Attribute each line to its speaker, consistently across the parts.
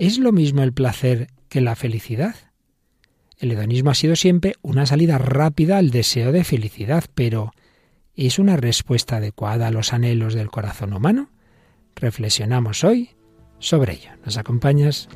Speaker 1: ¿Es lo mismo el placer que la felicidad? El hedonismo ha sido siempre una salida rápida al deseo de felicidad, pero ¿es una respuesta adecuada a los anhelos del corazón humano? Reflexionamos hoy sobre ello. ¿Nos acompañas?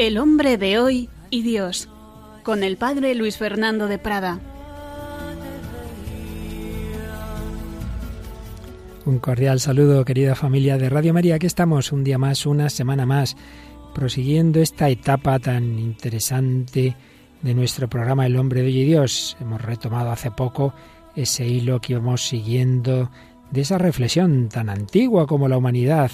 Speaker 2: El hombre de hoy y Dios, con el padre Luis Fernando de Prada.
Speaker 1: Un cordial saludo, querida familia de Radio María. Aquí estamos un día más, una semana más, prosiguiendo esta etapa tan interesante de nuestro programa El hombre de hoy y Dios. Hemos retomado hace poco ese hilo que íbamos siguiendo de esa reflexión tan antigua como la humanidad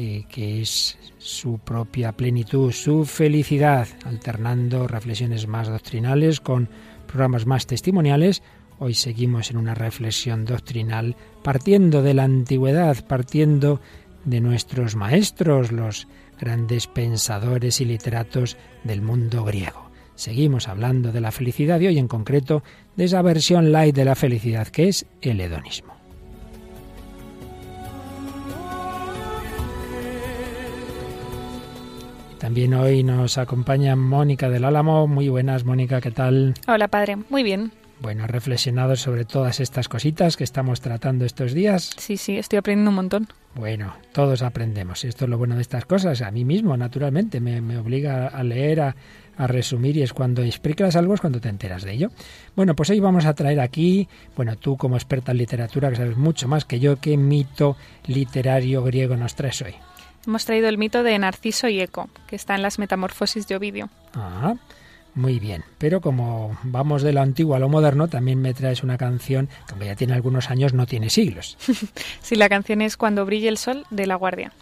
Speaker 1: eh, que es su propia plenitud, su felicidad, alternando reflexiones más doctrinales con programas más testimoniales. Hoy seguimos en una reflexión doctrinal partiendo de la antigüedad, partiendo de nuestros maestros, los grandes pensadores y literatos del mundo griego. Seguimos hablando de la felicidad y hoy en concreto de esa versión light de la felicidad que es el hedonismo. También hoy nos acompaña Mónica del Álamo. Muy buenas, Mónica, ¿qué tal?
Speaker 3: Hola, padre. Muy bien.
Speaker 1: Bueno, reflexionado sobre todas estas cositas que estamos tratando estos días.
Speaker 3: Sí, sí, estoy aprendiendo un montón.
Speaker 1: Bueno, todos aprendemos. Esto es lo bueno de estas cosas. A mí mismo, naturalmente, me, obliga a leer, a, a, resumir y es cuando explicas algo, es cuando te enteras de ello. Bueno, pues hoy vamos a traer aquí, bueno, tú como experta en literatura, que sabes mucho más que yo, ¿qué mito literario griego nos traes hoy?
Speaker 3: Hemos traído el mito de Narciso y Eco, que está en las Metamorfosis de Ovidio.
Speaker 1: Ah, muy bien. Pero como vamos de lo antiguo a lo moderno, también me traes una canción que aunque ya tiene algunos años, no tiene siglos.
Speaker 3: sí, la canción es Cuando brille el sol de La Guardia.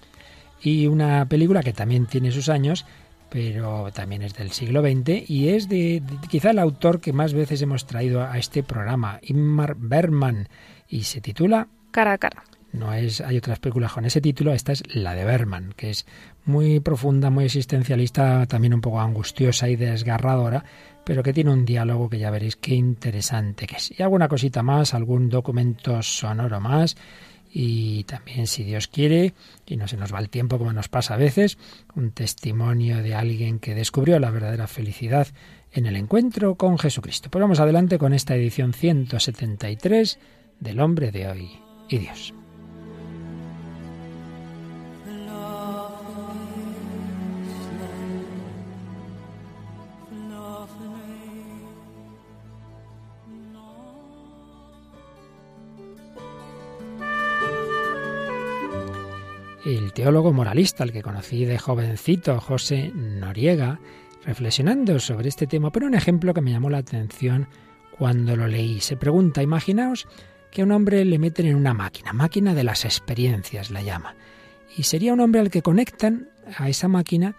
Speaker 1: Y una película que también tiene sus años, pero también es del siglo XX y es de, de, quizá el autor que más veces hemos traído a este programa, Inmar Berman, y se titula
Speaker 3: Cara a cara.
Speaker 1: No es, hay otras películas con ese título, esta es la de Berman, que es muy profunda, muy existencialista, también un poco angustiosa y desgarradora, pero que tiene un diálogo que ya veréis qué interesante que es. Y alguna cosita más, algún documento sonoro más, y también, si Dios quiere, y no se nos va el tiempo como nos pasa a veces, un testimonio de alguien que descubrió la verdadera felicidad en el encuentro con Jesucristo. Pues vamos adelante con esta edición 173 del hombre de hoy y Dios. El teólogo moralista, al que conocí de jovencito, José Noriega, reflexionando sobre este tema, pero un ejemplo que me llamó la atención cuando lo leí. Se pregunta, imaginaos que a un hombre le meten en una máquina, máquina de las experiencias la llama, y sería un hombre al que conectan a esa máquina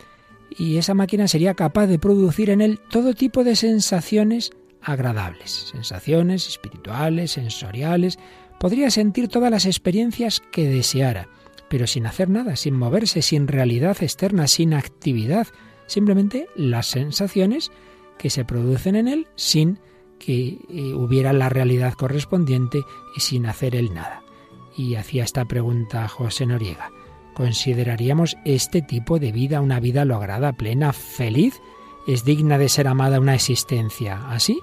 Speaker 1: y esa máquina sería capaz de producir en él todo tipo de sensaciones agradables, sensaciones espirituales, sensoriales, podría sentir todas las experiencias que deseara pero sin hacer nada, sin moverse, sin realidad externa, sin actividad, simplemente las sensaciones que se producen en él sin que eh, hubiera la realidad correspondiente y sin hacer él nada. Y hacía esta pregunta José Noriega. ¿Consideraríamos este tipo de vida una vida lograda, plena, feliz? ¿Es digna de ser amada una existencia así?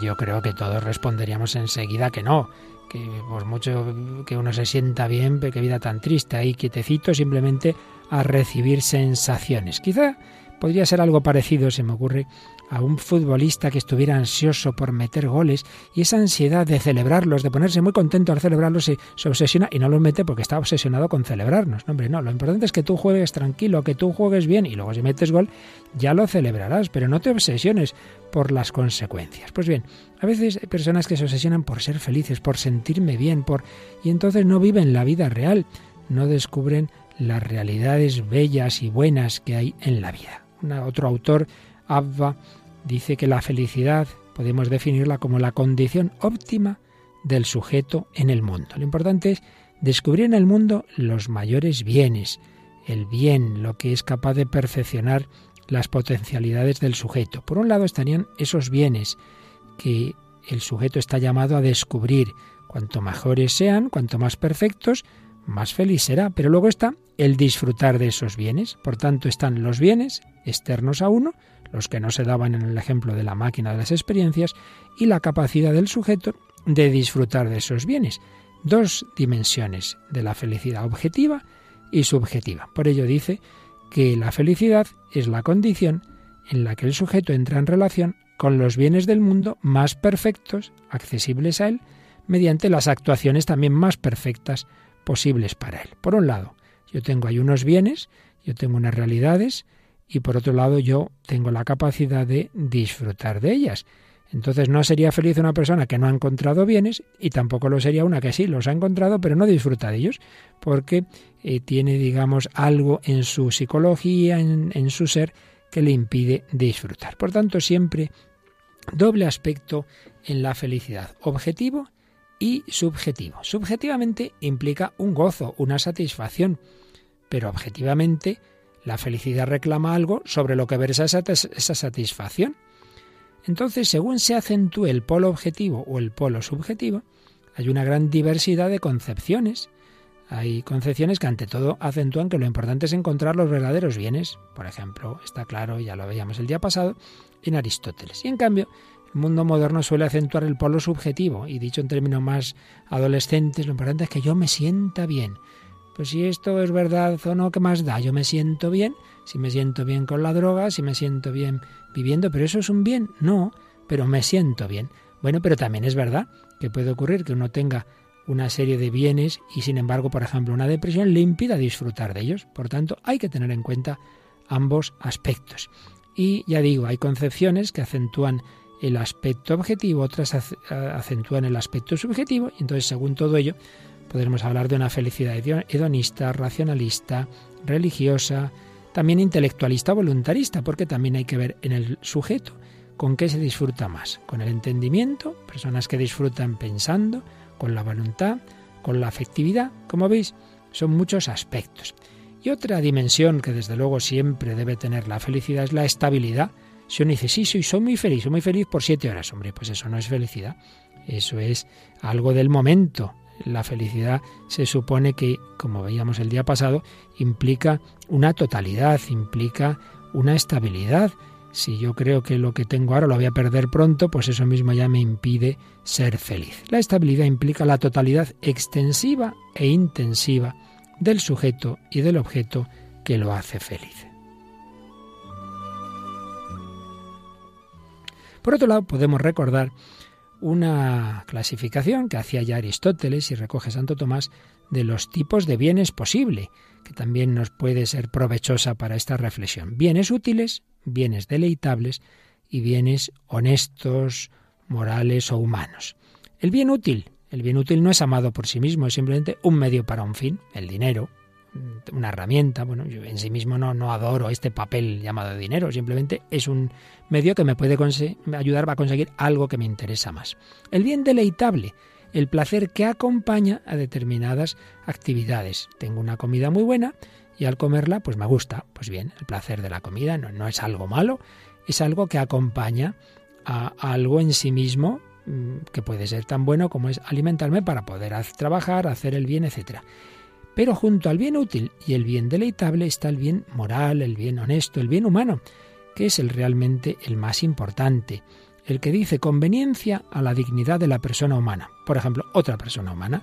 Speaker 1: Yo creo que todos responderíamos enseguida que no, que por mucho que uno se sienta bien, pero qué vida tan triste, ahí quietecito simplemente a recibir sensaciones. Quizá podría ser algo parecido, se me ocurre, a un futbolista que estuviera ansioso por meter goles y esa ansiedad de celebrarlos, de ponerse muy contento al celebrarlos, se, obsesiona y no los mete porque está obsesionado con celebrarnos. No, hombre, no, lo importante es que tú juegues tranquilo, que tú juegues bien y luego si metes gol ya lo celebrarás, pero no te obsesiones por las consecuencias. Pues bien, a veces hay personas que se obsesionan por ser felices, por sentirme bien, por y entonces no viven la vida real, no descubren las realidades bellas y buenas que hay en la vida. otro autor, Abba, dice que la felicidad podemos definirla como la condición óptima del sujeto en el mundo. Lo importante es descubrir en el mundo los mayores bienes, el bien, lo que es capaz de perfeccionar las potencialidades del sujeto. Por un lado estarían esos bienes que el sujeto está llamado a descubrir. Cuanto mejores sean, cuanto más perfectos, más feliz será. Pero luego está el disfrutar de esos bienes. Por tanto, están los bienes externos a uno, los que no se daban en el ejemplo de la máquina de las experiencias, y la capacidad del sujeto de disfrutar de esos bienes. Dos dimensiones de la felicidad objetiva y subjetiva. Por ello dice que la felicidad es la condición en la que el sujeto entra en relación con los bienes del mundo más perfectos, accesibles a él, mediante las actuaciones también más perfectas posibles para él. Por un lado, yo tengo ahí unos bienes, yo tengo unas realidades, y por otro lado yo tengo la capacidad de disfrutar de ellas. Entonces no sería feliz una persona que no ha encontrado bienes y tampoco lo sería una que sí los ha encontrado pero no disfruta de ellos porque eh, tiene digamos algo en su psicología, en, en su ser que le impide disfrutar. Por tanto siempre doble aspecto en la felicidad, objetivo y subjetivo. Subjetivamente implica un gozo, una satisfacción, pero objetivamente la felicidad reclama algo sobre lo que versa esa, esa satisfacción. Entonces, según se acentúe el polo objetivo o el polo subjetivo, hay una gran diversidad de concepciones. Hay concepciones que ante todo acentúan que lo importante es encontrar los verdaderos bienes. Por ejemplo, está claro, ya lo veíamos el día pasado, en Aristóteles. Y en cambio, el mundo moderno suele acentuar el polo subjetivo. Y dicho en términos más adolescentes, lo importante es que yo me sienta bien. Pues si esto es verdad o no, ¿qué más da? Yo me siento bien, si me siento bien con la droga, si me siento bien viviendo, pero eso es un bien, no, pero me siento bien. Bueno, pero también es verdad que puede ocurrir que uno tenga una serie de bienes y sin embargo, por ejemplo, una depresión le impida disfrutar de ellos. Por tanto, hay que tener en cuenta ambos aspectos. Y ya digo, hay concepciones que acentúan el aspecto objetivo, otras acentúan el aspecto subjetivo, y entonces, según todo ello, podremos hablar de una felicidad hedonista, racionalista, religiosa, también intelectualista voluntarista, porque también hay que ver en el sujeto con qué se disfruta más, con el entendimiento, personas que disfrutan pensando, con la voluntad, con la afectividad, como veis, son muchos aspectos. Y otra dimensión que desde luego siempre debe tener la felicidad es la estabilidad. Si uno dice, sí, soy, muy feliz, soy muy feliz por siete horas, hombre, pues eso no es felicidad, eso es algo del momento, la felicidad se supone que, como veíamos el día pasado, implica una totalidad, implica una estabilidad. Si yo creo que lo que tengo ahora lo voy a perder pronto, pues eso mismo ya me impide ser feliz. La estabilidad implica la totalidad extensiva e intensiva del sujeto y del objeto que lo hace feliz. Por otro lado, podemos recordar una clasificación que hacía ya Aristóteles y recoge Santo Tomás de los tipos de bienes posible, que también nos puede ser provechosa para esta reflexión. Bienes útiles, bienes deleitables y bienes honestos, morales o humanos. El bien útil, el bien útil no es amado por sí mismo, es simplemente un medio para un fin, el dinero, una herramienta. Bueno, yo en sí mismo no, no adoro este papel llamado dinero, simplemente es un medio que me puede ayudar a conseguir algo que me interesa más. El bien deleitable, el placer que acompaña a determinadas actividades. Tengo una comida muy buena y al comerla pues me gusta. Pues bien, el placer de la comida no, no es algo malo, es algo que acompaña a algo en sí mismo que puede ser tan bueno como es alimentarme para poder trabajar, hacer el bien, etcétera. Pero junto al bien útil y el bien deleitable está el bien moral, el bien honesto, el bien humano, que es el realmente el más importante, el que dice conveniencia a la dignidad de la persona humana. Por ejemplo, otra persona humana.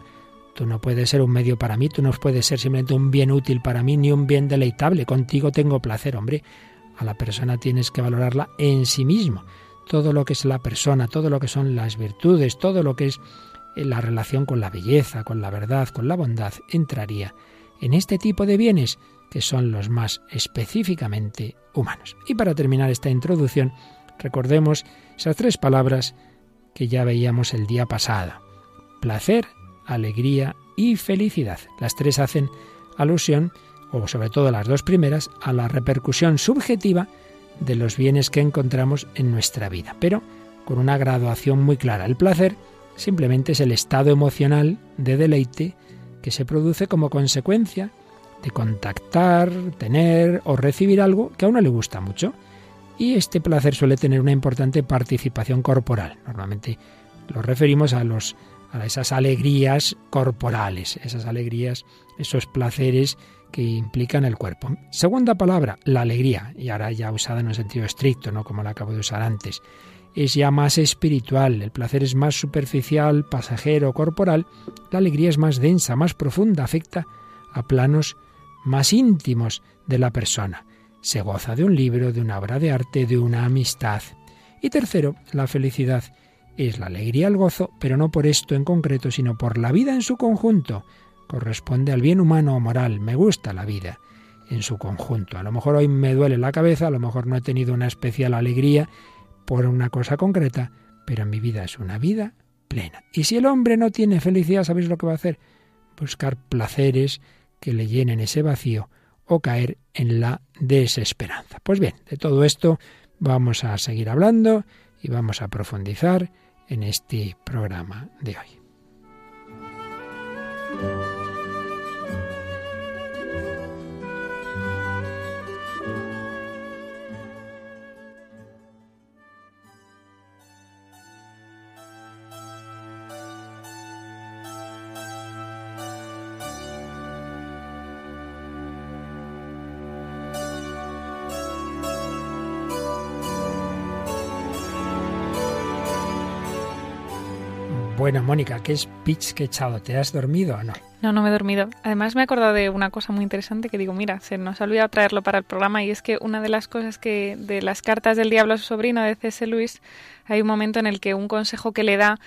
Speaker 1: Tú no puedes ser un medio para mí, tú no puedes ser simplemente un bien útil para mí, ni un bien deleitable. Contigo tengo placer, hombre. A la persona tienes que valorarla en sí mismo. Todo lo que es la persona, todo lo que son las virtudes, todo lo que es la relación con la belleza, con la verdad, con la bondad, entraría en este tipo de bienes que son los más específicamente humanos. Y para terminar esta introducción, recordemos esas tres palabras que ya veíamos el día pasado. Placer, alegría y felicidad. Las tres hacen alusión, o sobre todo las dos primeras, a la repercusión subjetiva de los bienes que encontramos en nuestra vida, pero con una graduación muy clara. El placer simplemente es el estado emocional de deleite que se produce como consecuencia de contactar, tener o recibir algo que a uno le gusta mucho. Y este placer suele tener una importante participación corporal. Normalmente lo referimos a los a esas alegrías corporales, esas alegrías, esos placeres que implican el cuerpo. Segunda palabra, la alegría, y ahora ya usada en un sentido estricto, no como la acabo de usar antes. Es ya más espiritual, el placer es más superficial, pasajero, corporal, la alegría es más densa, más profunda, afecta a planos más íntimos de la persona. Se goza de un libro, de una obra de arte, de una amistad. Y tercero, la felicidad es la alegría, el gozo, pero no por esto en concreto, sino por la vida en su conjunto. Corresponde al bien humano o moral. Me gusta la vida en su conjunto. A lo mejor hoy me duele la cabeza, a lo mejor no he tenido una especial alegría por una cosa concreta, pero mi vida es una vida plena. Y si el hombre no tiene felicidad, ¿sabéis lo que va a hacer? Buscar placeres que le llenen ese vacío o caer en la desesperanza. Pues bien, de todo esto vamos a seguir hablando y vamos a profundizar en este programa de hoy. Bueno, Mónica, ¿qué speech que he echado? ¿Te has dormido o no?
Speaker 3: No, no me he dormido. Además me he acordado de una cosa muy interesante que digo, mira, se nos ha olvidado traerlo para el programa y es que una de las cosas que de las cartas del diablo a su sobrino de C.S. Luis hay un momento en el que un consejo que le da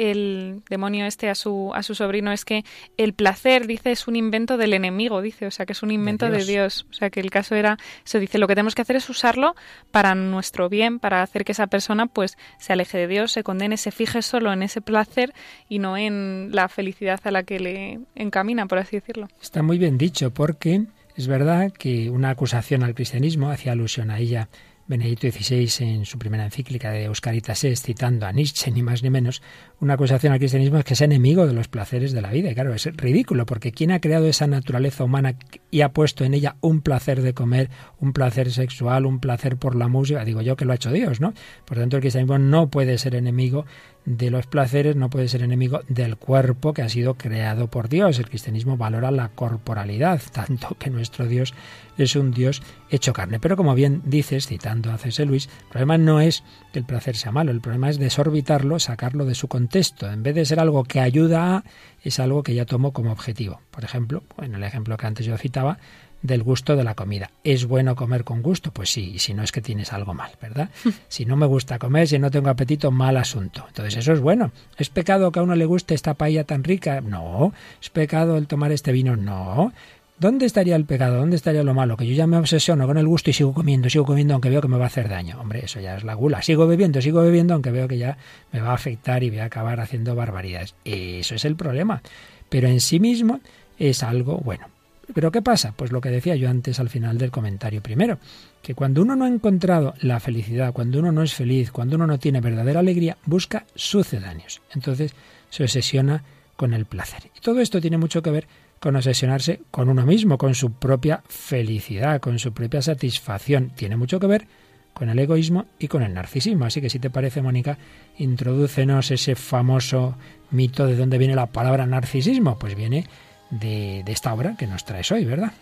Speaker 3: el demonio este a su, a su sobrino es que el placer, dice, es un invento del enemigo, dice, o sea, que es un invento de Dios. O sea, que el caso era, se dice, lo que tenemos que hacer es usarlo para nuestro bien, para hacer que esa persona pues se aleje de Dios, se condene, se fije solo en ese placer y no en la felicidad a la que le encamina, por así decirlo.
Speaker 1: Está muy bien dicho, porque es verdad que una acusación al cristianismo hacía alusión a ella Benedicto XVI en su primera encíclica de Euscaritas citando a Nietzsche ni más ni menos, una acusación al cristianismo es que es enemigo de los placeres de la vida. Y claro, es ridículo, porque ¿quién ha creado esa naturaleza humana y ha puesto en ella un placer de comer, un placer sexual, un placer por la música? Digo yo que lo ha hecho Dios, ¿no? Por tanto, el cristianismo no puede ser enemigo de los placeres, no puede ser enemigo del cuerpo que ha sido creado por Dios. El cristianismo valora la corporalidad, tanto que nuestro Dios es un Dios hecho carne. Pero como bien dices, citando a C.S. Luis, el problema no es que el placer sea malo, el problema es desorbitarlo, sacarlo de su contexto. En vez de ser algo que ayuda a, es algo que ya tomo como objetivo. Por ejemplo, en el ejemplo que antes yo citaba, del gusto de la comida. ¿Es bueno comer con gusto? Pues sí, y si no es que tienes algo mal, ¿verdad? si no me gusta comer, si no tengo apetito, mal asunto. Entonces eso es bueno. ¿Es pecado que a uno le guste esta paella tan rica? No. ¿Es pecado el tomar este vino? No. ¿Dónde estaría el pecado? ¿Dónde estaría lo malo? Que yo ya me obsesiono con el gusto y sigo comiendo, sigo comiendo aunque veo que me va a hacer daño. Hombre, eso ya es la gula. Sigo bebiendo, sigo bebiendo aunque veo que ya me va a afectar y voy a acabar haciendo barbaridades. Eso es el problema. Pero en sí mismo es algo bueno. Pero ¿qué pasa? Pues lo que decía yo antes al final del comentario primero, que cuando uno no ha encontrado la felicidad, cuando uno no es feliz, cuando uno no tiene verdadera alegría, busca sucedáneos. Entonces se obsesiona con el placer. Y todo esto tiene mucho que ver con obsesionarse con uno mismo, con su propia felicidad, con su propia satisfacción. Tiene mucho que ver con el egoísmo y con el narcisismo. Así que si te parece, Mónica, introdúcenos ese famoso mito de dónde viene la palabra narcisismo. Pues viene de, esta obra que nos traes hoy, ¿verdad?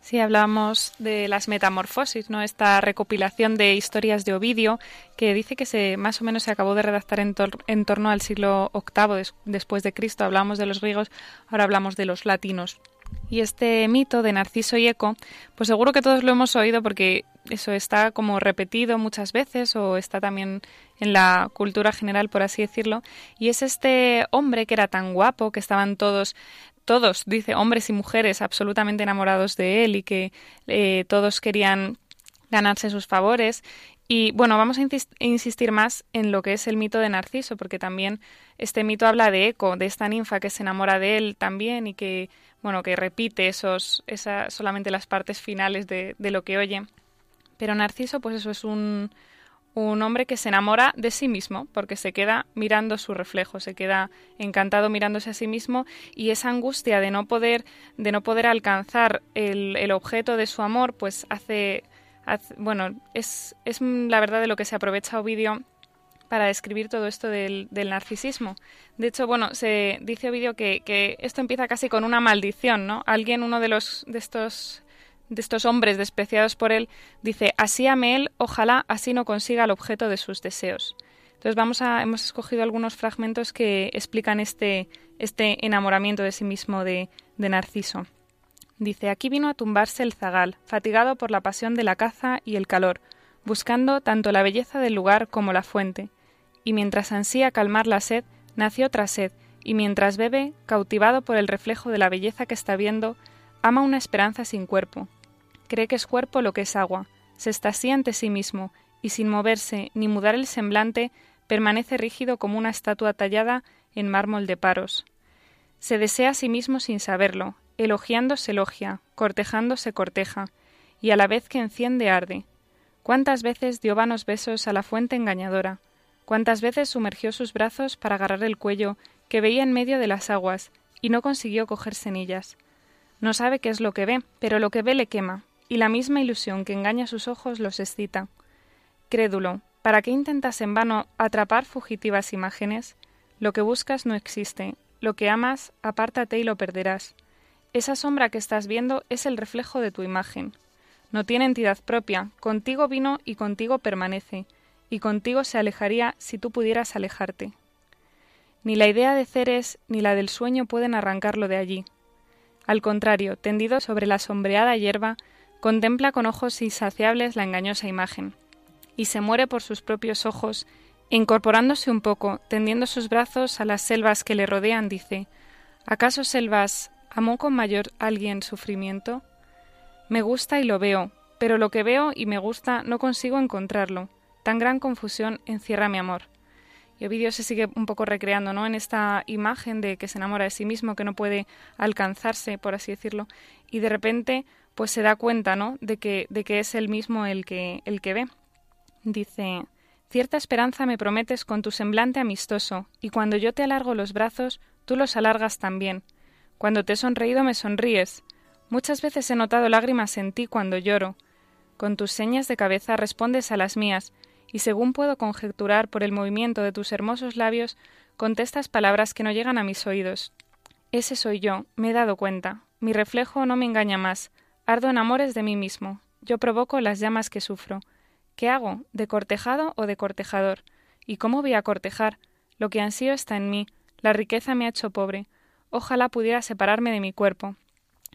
Speaker 3: Sí, hablamos de las metamorfosis, ¿no? Esta recopilación de historias de Ovidio que dice que se más o menos se acabó de redactar en, en torno al siglo VIII después de Cristo. Hablamos de los griegos, ahora hablamos de los latinos. Y este mito de Narciso y Eco, pues seguro que todos lo hemos oído porque eso está como repetido muchas veces o está también en la cultura general, por así decirlo. Y es este hombre que era tan guapo, que estaban todos todos, dice, hombres y mujeres absolutamente enamorados de él y que eh, todos querían ganarse sus favores. Y bueno, vamos a insistir más en lo que es el mito de Narciso, porque también este mito habla de Eco, de esta ninfa que se enamora de él también y que, bueno, que repite esos, esa, solamente las partes finales de, de lo que oye. Pero Narciso, pues eso es un, un hombre que se enamora de sí mismo, porque se queda mirando su reflejo, se queda encantado mirándose a sí mismo y esa angustia de no poder, de no poder alcanzar el, el objeto de su amor, pues hace, bueno, es, es, la verdad de lo que se aprovecha Ovidio para describir todo esto del, del narcisismo. De hecho, bueno, se dice Ovidio que, que, esto empieza casi con una maldición, ¿no? Alguien, uno de los de estos de estos hombres despreciados por él, dice, así ame él, ojalá así no consiga el objeto de sus deseos. Entonces vamos a, hemos escogido algunos fragmentos que explican este, este enamoramiento de sí mismo de, de Narciso. Dice, aquí vino a tumbarse el zagal, fatigado por la pasión de la caza y el calor, buscando tanto la belleza del lugar como la fuente. Y mientras ansía calmar la sed, nació otra sed, y mientras bebe, cautivado por el reflejo de la belleza que está viendo, ama una esperanza sin cuerpo, cree que es cuerpo lo que es agua, se estasía ante sí mismo, y sin moverse ni mudar el semblante, permanece rígido como una estatua tallada en mármol de paros. Se desea a sí mismo sin saberlo, elogiando se elogia, cortejando se corteja, y a la vez que enciende arde. ¿Cuántas veces dio vanos besos a la fuente engañadora? ¿Cuántas veces sumergió sus brazos para agarrar el cuello que veía en medio de las aguas y no consiguió coger cenillas? No sabe qué es lo que ve, pero lo que ve le quema, y la misma ilusión que engaña sus ojos los excita. Crédulo, ¿para qué intentas en vano atrapar fugitivas imágenes? Lo que buscas no existe, lo que amas, apártate y lo perderás. Esa sombra que estás viendo es el reflejo de tu imagen. No tiene entidad propia, contigo vino y contigo permanece, y contigo se alejaría si tú pudieras alejarte. Ni la idea de Ceres ni la del sueño pueden arrancarlo de allí. Al contrario, tendido sobre la sombreada hierba, Contempla con ojos insaciables la engañosa imagen, y se muere por sus propios ojos, incorporándose un poco, tendiendo sus brazos a las selvas que le rodean, dice ¿Acaso selvas amó con mayor alguien sufrimiento? Me gusta y lo veo, pero lo que veo y me gusta no consigo encontrarlo. Tan gran confusión encierra mi amor. Y Ovidio se sigue un poco recreando, ¿no? En esta imagen de que se enamora de sí mismo, que no puede alcanzarse, por así decirlo, y de repente pues se da cuenta, ¿no? De que, de que es él mismo el que, el que ve. Dice, cierta esperanza me prometes con tu semblante amistoso, y cuando yo te alargo los brazos, tú los alargas también. Cuando te he sonreído me sonríes. Muchas veces he notado lágrimas en ti cuando lloro. Con tus señas de cabeza respondes a las mías, y según puedo conjeturar por el movimiento de tus hermosos labios, contestas palabras que no llegan a mis oídos. Ese soy yo, me he dado cuenta. Mi reflejo no me engaña más. Ardo en amores de mí mismo. Yo provoco las llamas que sufro. ¿Qué hago? ¿De cortejado o de cortejador? ¿Y cómo voy a cortejar? Lo que ansío está en mí. La riqueza me ha hecho pobre. Ojalá pudiera separarme de mi cuerpo.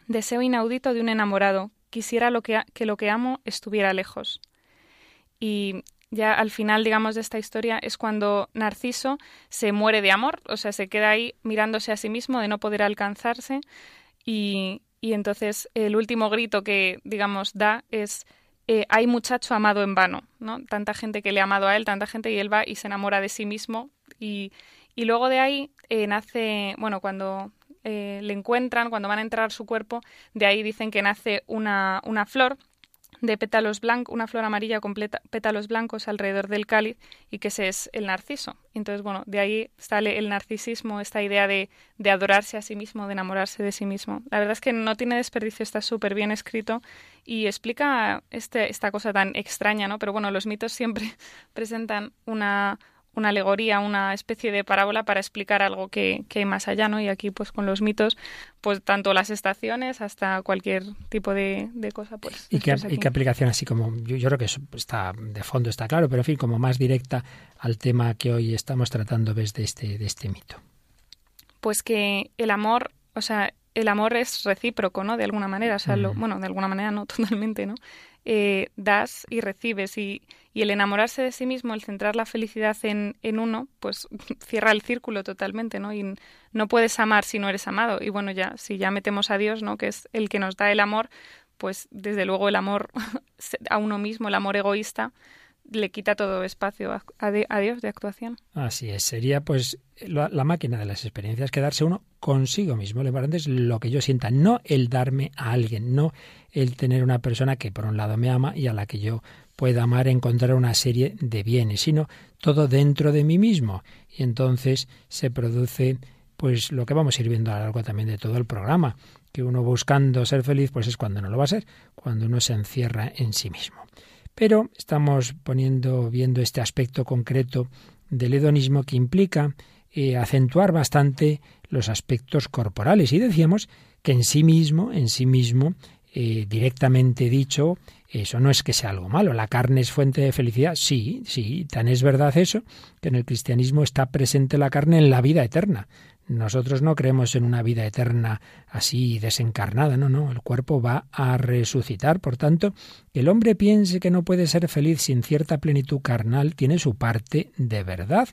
Speaker 3: Deseo inaudito de un enamorado. Quisiera lo que, que lo que amo estuviera lejos. Y ya al final, digamos, de esta historia es cuando Narciso se muere de amor, o sea, se queda ahí mirándose a sí mismo de no poder alcanzarse y, y entonces el último grito que, digamos, da es eh, hay muchacho amado en vano, ¿no? Tanta gente que le ha amado a él, tanta gente y él va y se enamora de sí mismo y, y luego de ahí eh, nace, bueno, cuando eh, le encuentran, cuando van a entrar su cuerpo, de ahí dicen que nace una, una flor de pétalos blancos, una flor amarilla con pétalos blancos alrededor del cáliz y que ese es el narciso. Entonces, bueno, de ahí sale el narcisismo, esta idea de, de adorarse a sí mismo, de enamorarse de sí mismo. La verdad es que no tiene desperdicio, está súper bien escrito y explica este, esta cosa tan extraña, ¿no? Pero bueno, los mitos siempre presentan una, una alegoría, una especie de parábola para explicar algo que, hay más allá, ¿no? Y aquí, pues con los mitos, pues tanto las estaciones hasta cualquier tipo de, cosa, pues.
Speaker 1: ¿Y qué, aplicación así como, yo, creo que eso está de fondo está claro, pero en fin, como más directa al tema que hoy estamos tratando desde este, de este mito?
Speaker 3: Pues que el amor, o sea, el amor es recíproco, ¿no? De alguna manera, o sea, lo, bueno, de alguna manera no totalmente, ¿no? Eh, das y recibes y, y, el enamorarse de sí mismo, el centrar la felicidad en, en, uno, pues cierra el círculo totalmente, ¿no? Y no puedes amar si no eres amado. Y bueno, ya, si ya metemos a Dios, ¿no? Que es el que nos da el amor, pues desde luego el amor a uno mismo, el amor egoísta, le quita todo espacio a, Dios de actuación.
Speaker 1: Así es, sería pues la, máquina de las experiencias quedarse uno consigo mismo. Lo importante es lo que yo sienta, no el darme a alguien, no el tener una persona que por un lado me ama y a la que yo pueda amar, encontrar una serie de bienes, sino todo dentro de mí mismo. Y entonces se produce pues lo que vamos a ir viendo a lo largo también de todo el programa, que uno buscando ser feliz, pues es cuando no lo va a ser, cuando uno se encierra en sí mismo. Pero estamos poniendo, viendo este aspecto concreto del hedonismo que implica eh, acentuar bastante los aspectos corporales. Y decíamos que en sí mismo, en sí mismo, eh, directamente dicho, eso no es que sea algo malo. La carne es fuente de felicidad. Sí, sí, tan es verdad eso, que en el cristianismo está presente la carne en la vida eterna. Nosotros no creemos en una vida eterna así desencarnada, no, no, el cuerpo va a resucitar. Por tanto, que el hombre piense que no puede ser feliz sin cierta plenitud carnal tiene su parte de verdad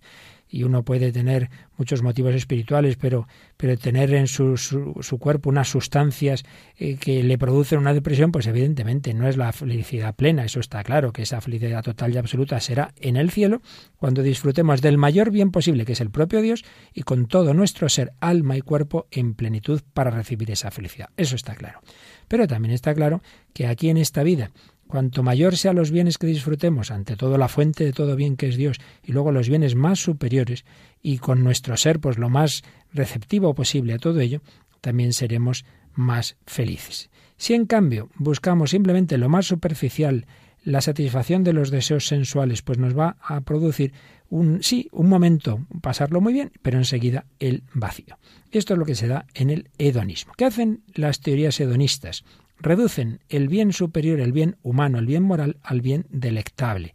Speaker 1: y uno puede tener muchos motivos espirituales, pero, pero tener en su, su, cuerpo unas sustancias eh, que le producen una depresión, pues evidentemente no es la felicidad plena, eso está claro, que esa felicidad total y absoluta será en el cielo, cuando disfrutemos del mayor bien posible, que es el propio Dios, y con todo nuestro ser, alma y cuerpo en plenitud para recibir esa felicidad. Eso está claro. Pero también está claro que aquí en esta vida, Cuanto mayor sean los bienes que disfrutemos, ante todo la fuente de todo bien que es Dios, y luego los bienes más superiores, y con nuestro ser pues lo más receptivo posible a todo ello, también seremos más felices. Si en cambio buscamos simplemente lo más superficial, la satisfacción de los deseos sensuales, pues nos va a producir un sí, un momento pasarlo muy bien, pero enseguida el vacío. Esto es lo que se da en el hedonismo. ¿Qué hacen las teorías hedonistas? Reducen el bien superior, el bien humano, el bien moral, al bien delectable.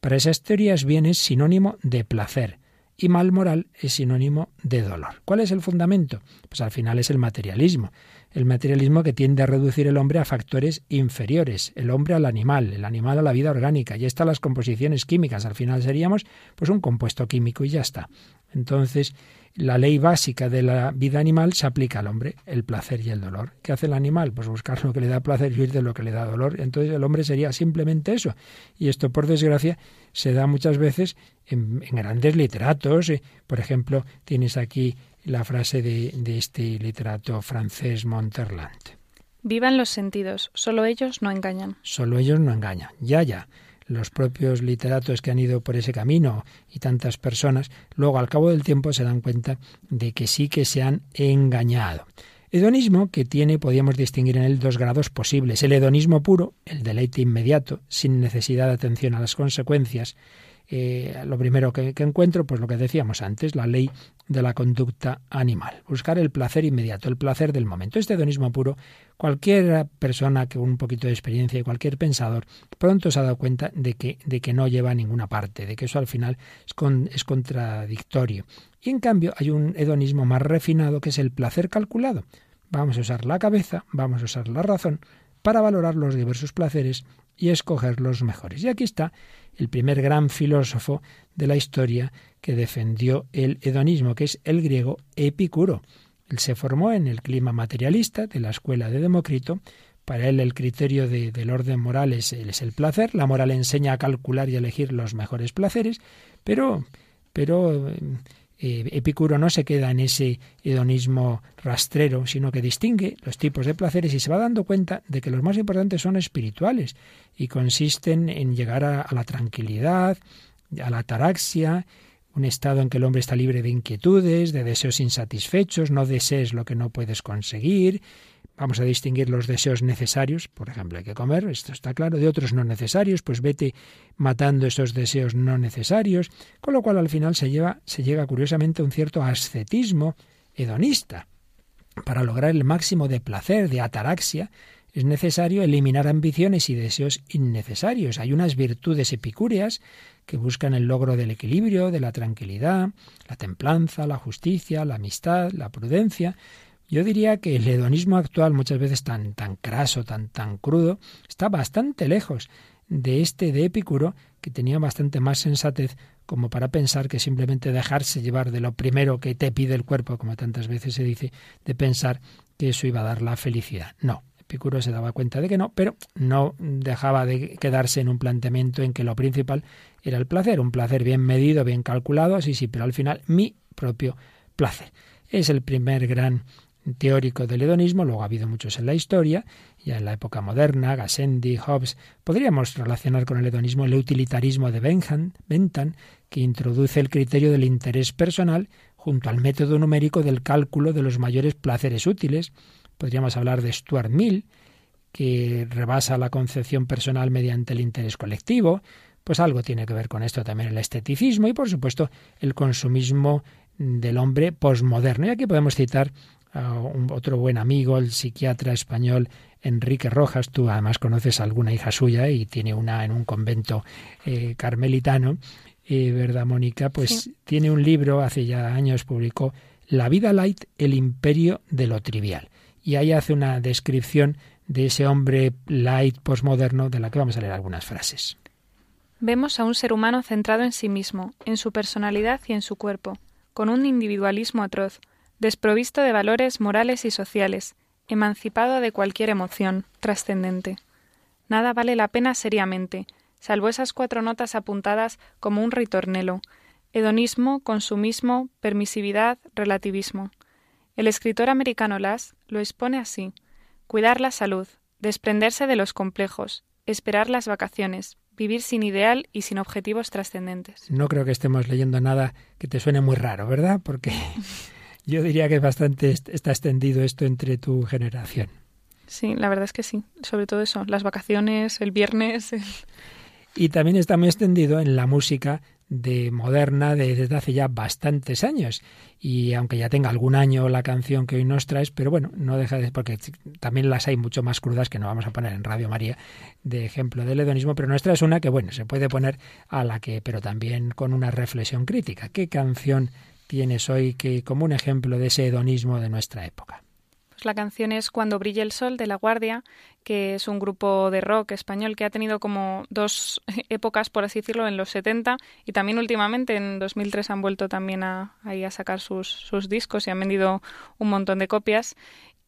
Speaker 1: Para esas teorías bien es sinónimo de placer y mal moral es sinónimo de dolor. ¿Cuál es el fundamento? Pues al final es el materialismo. El materialismo que tiende a reducir el hombre a factores inferiores, el hombre al animal, el animal a la vida orgánica. Y están las composiciones químicas. Al final seríamos pues un compuesto químico y ya está. Entonces, la ley básica de la vida animal se aplica al hombre, el placer y el dolor. ¿Qué hace el animal? Pues buscar lo que le da placer y huir de lo que le da dolor. Entonces el hombre sería simplemente eso. Y esto, por desgracia, se da muchas veces en, grandes literatos. Eh, por ejemplo, tienes aquí la frase de, de este literato francés Monterland.
Speaker 3: Vivan los sentidos, solo ellos no engañan.
Speaker 1: Solo ellos no engañan. Ya, ya los propios literatos que han ido por ese camino y tantas personas, luego al cabo del tiempo se dan cuenta de que sí que se han engañado. Hedonismo que tiene, podríamos distinguir en él dos grados posibles. El hedonismo puro, el deleite inmediato, sin necesidad de atención a las consecuencias, eh, lo primero que, encuentro, pues lo que decíamos antes, la ley de la conducta animal. Buscar el placer inmediato, el placer del momento. Este hedonismo puro, cualquier persona que un poquito de experiencia y cualquier pensador pronto se ha dado cuenta de que, de que no lleva a ninguna parte, de que eso al final es, es contradictorio. Y en cambio hay un hedonismo más refinado que es el placer calculado. Vamos a usar la cabeza, vamos a usar la razón para valorar los diversos placeres y escoger los mejores. Y aquí está el primer gran filósofo de la historia que defendió el hedonismo, que es el griego Epicuro. Él se formó en el clima materialista de la escuela de Demócrito. Para él el criterio del orden moral es, es, el placer. La moral enseña a calcular y elegir los mejores placeres, pero, pero eh, Epicuro no se queda en ese hedonismo rastrero, sino que distingue los tipos de placeres y se va dando cuenta de que los más importantes son espirituales y consisten en llegar a, a la tranquilidad, a la ataraxia, un estado en que el hombre está libre de inquietudes, de deseos insatisfechos, no desees lo que no puedes conseguir, Vamos a distinguir los deseos necesarios, por ejemplo, hay que comer, esto está claro, de otros no necesarios, pues vete matando esos deseos no necesarios, con lo cual al final se, lleva, se llega curiosamente a un cierto ascetismo hedonista. Para lograr el máximo de placer, de ataraxia, es necesario eliminar ambiciones y deseos innecesarios. Hay unas virtudes epicúreas que buscan el logro del equilibrio, de la tranquilidad, la templanza, la justicia, la amistad, la prudencia, yo diría que el hedonismo actual, muchas veces tan, tan craso, tan, tan crudo, está bastante lejos de este de Epicuro, que tenía bastante más sensatez como para pensar que simplemente dejarse llevar de lo primero que te pide el cuerpo, como tantas veces se dice, de pensar que eso iba a dar la felicidad. No, Epicuro se daba cuenta de que no, pero no dejaba de quedarse en un planteamiento en que lo principal era el placer, un placer bien medido, bien calculado, sí, sí, pero al final mi propio placer. es el primer gran teórico del hedonismo, luego ha habido muchos en la historia, ya en la época moderna, Gassendi, Hobbes. Podríamos relacionar con el hedonismo el utilitarismo de Bentham, que introduce el criterio del interés personal junto al método numérico del cálculo de los mayores placeres útiles. Podríamos hablar de Stuart Mill, que rebasa la concepción personal mediante el interés colectivo. Pues algo tiene que ver con esto también el esteticismo y, por supuesto, el consumismo del hombre posmoderno. Y aquí podemos citar a un, otro buen amigo, el psiquiatra español Enrique Rojas. Tú además conoces a alguna hija suya y tiene una en un convento eh, carmelitano. Eh, ¿Verdad, Mónica? Pues tiene un libro, hace ya años publicó La vida light, el imperio de lo trivial. Y ahí hace una descripción de ese hombre light posmoderno de la que vamos a leer algunas frases.
Speaker 3: Vemos a un ser humano centrado en sí mismo, en su personalidad y en su cuerpo, con un individualismo atroz, desprovisto de valores morales y sociales, emancipado de cualquier emoción trascendente. Nada vale la pena seriamente, salvo esas cuatro notas apuntadas como un ritornelo hedonismo, consumismo, permisividad, relativismo. El escritor americano Lass lo expone así cuidar la salud, desprenderse de los complejos, esperar las vacaciones, vivir sin ideal y sin objetivos trascendentes.
Speaker 1: No creo que estemos leyendo nada que te suene muy raro, ¿verdad? Porque yo diría que bastante está extendido esto entre tu generación.
Speaker 3: Sí, la verdad es que sí. Sobre todo eso, las vacaciones, el viernes.
Speaker 1: Y también está muy extendido en la música de moderna desde hace ya bastantes años. Y aunque ya tenga algún año la canción que hoy nos traes, pero bueno, no deja de. porque también las hay mucho más crudas que no vamos a poner en Radio María de ejemplo del hedonismo, pero nuestra es una que, bueno, se puede poner a la que, pero también con una reflexión crítica. ¿Qué canción tienes hoy que como un ejemplo de ese hedonismo de nuestra época?
Speaker 3: Pues la canción es Cuando brille el sol de La Guardia, que es un grupo de rock español que ha tenido como dos épocas, por así decirlo, en los 70 y también últimamente en 2003 han vuelto también a, ahí a sacar sus, sus discos y han vendido un montón de copias.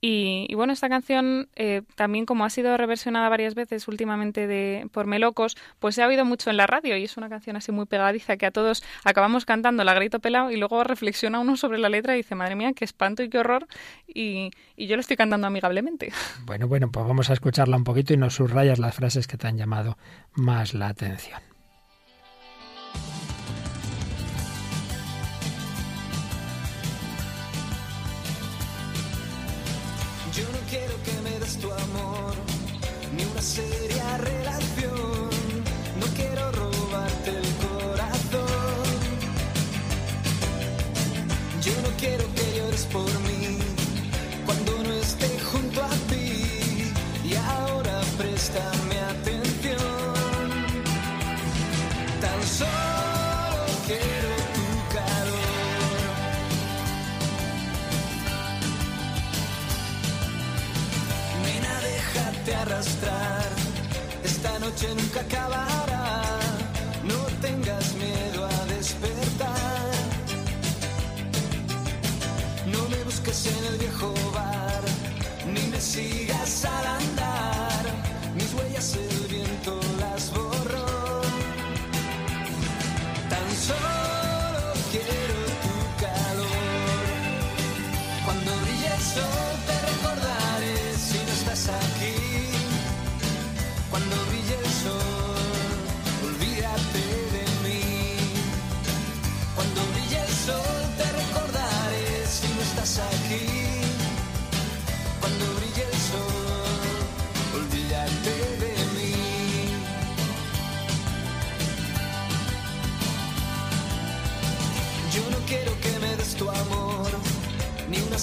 Speaker 3: Y, bueno, esta canción eh, también como ha sido reversionada varias veces últimamente de, por Melocos, pues se ha oído mucho en la radio y es una canción así muy pegadiza que a todos acabamos cantando la grito pelado y luego reflexiona uno sobre la letra y dice, madre mía, qué espanto y qué horror y, y yo lo estoy cantando amigablemente.
Speaker 1: Bueno, bueno, pues vamos a escucharla un poquito y nos subrayas las frases que te han llamado más la atención.
Speaker 4: Ni Esta noche nunca acabará. No tengas miedo a despertar. No me busques en el viejo bar, ni me sigas al andar.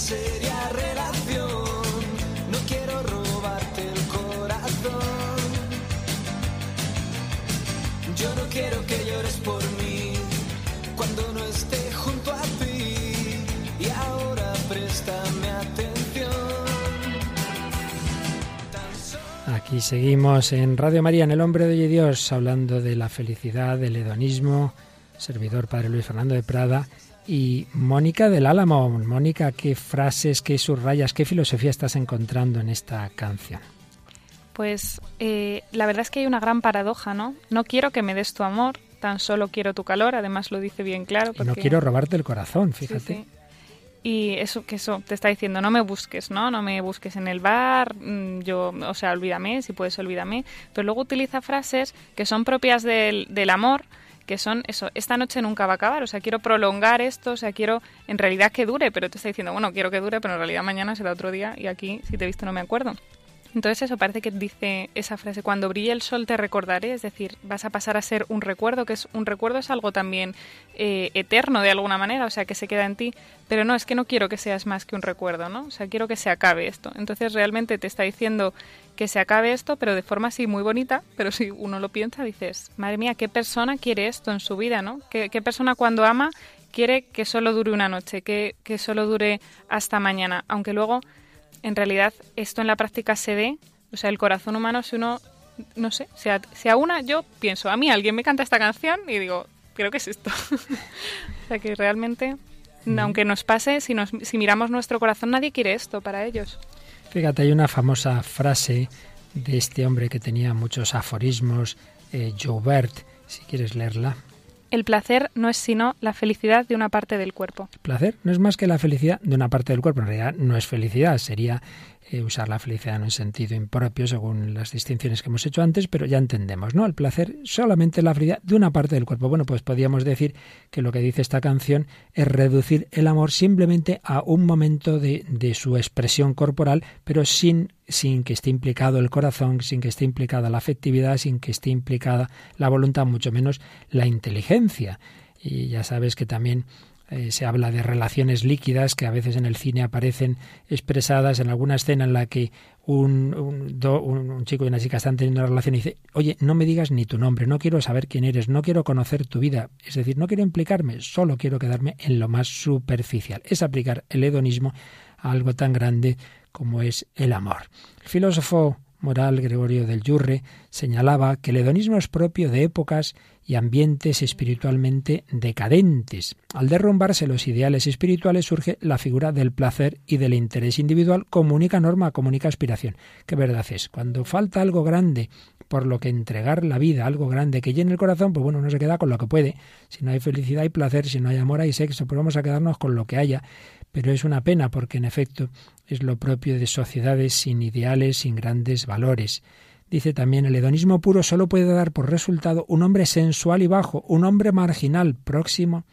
Speaker 4: Seria relación. No quiero robarte el corazón. Yo no quiero que llores por mí cuando no esté junto a ti. Y ahora préstame atención.
Speaker 1: Aquí seguimos en Radio María, en El Hombre de Dios, hablando de la felicidad, del hedonismo, servidor Padre Luis Fernando de Prada y Mónica del Álamo. Mónica, ¿qué frases, qué subrayas, qué filosofía estás encontrando en esta canción?
Speaker 3: Pues eh, la verdad es que hay una gran paradoja, ¿no? No quiero que me des tu amor, tan solo quiero tu calor, además lo dice bien claro.
Speaker 1: Y no quiero robarte el corazón, fíjate.
Speaker 3: sí. y eso que eso te está diciendo no me busques no no me busques en el bar mm, yo o sea olvídame si puedes olvídame pero luego utiliza frases que son propias del, del amor que son eso, esta noche nunca va a acabar, o sea, quiero prolongar esto, o sea, quiero en realidad que dure, pero te está diciendo, bueno, quiero que dure, pero en realidad mañana será otro día y aquí, si te he visto, no me acuerdo. Entonces eso parece que dice esa frase, cuando brille el sol te recordaré, es decir, vas a pasar a ser un recuerdo, que es un recuerdo es algo también eh, eterno de alguna manera, o sea, que se queda en ti, pero no, es que no quiero que seas más que un recuerdo, ¿no? O sea, quiero que se acabe esto. Entonces realmente te está diciendo que se acabe esto, pero de forma así muy bonita, pero si uno lo piensa dices, madre mía, ¿qué persona quiere esto en su vida, ¿no? ¿Qué, qué persona cuando ama quiere que solo dure una noche, que, que solo dure hasta mañana? Aunque luego en realidad esto en la práctica se ve, o sea, el corazón humano, si uno, no sé, sea, sea una, yo pienso, a mí alguien me canta esta canción y digo, creo que es esto. o sea, que realmente, aunque nos pase, si, nos, si miramos nuestro corazón, nadie quiere esto para ellos.
Speaker 1: Fíjate, hay una famosa frase de este hombre que tenía muchos aforismos, eh, Joubert, si quieres leerla.
Speaker 3: El placer no es sino la felicidad de una parte del cuerpo.
Speaker 1: El placer no es más que la felicidad de una parte del cuerpo. En realidad no es felicidad, sería usar la felicidad en un sentido impropio según las distinciones que hemos hecho antes, pero ya entendemos, ¿no? El placer solamente la felicidad de una parte del cuerpo. Bueno, pues podríamos decir que lo que dice esta canción es reducir el amor simplemente a un momento de, de su expresión corporal, pero sin sin que esté implicado el corazón, sin que esté implicada la afectividad, sin que esté implicada la voluntad, mucho menos la inteligencia. Y ya sabes que también eh, se habla de relaciones líquidas que a veces en el cine aparecen expresadas en alguna escena en la que un, do, un, un, chico y una chica están teniendo una relación y dice, oye, no me digas ni tu nombre, no quiero saber quién eres, no quiero conocer tu vida, es decir, no quiero implicarme, solo quiero quedarme en lo más superficial. Es aplicar el hedonismo a algo tan grande como es el amor. El filósofo moral Gregorio del Yurre señalaba que el hedonismo es propio de épocas y ambientes espiritualmente decadentes. Al derrumbarse los ideales espirituales surge la figura del placer y del interés individual como única norma, como única aspiración. ¿Qué verdad es? Cuando falta algo grande por lo que entregar la vida, algo grande que llene el corazón, pues bueno, uno se queda con lo que puede. Si no hay felicidad y placer, si no hay amor hay sexo, pues vamos a quedarnos con lo que haya. Pero es una pena porque en efecto es lo propio de sociedades sin ideales, sin grandes valores. Dice también, el hedonismo puro solo puede dar por resultado un hombre sensual y bajo, un hombre marginal, próximo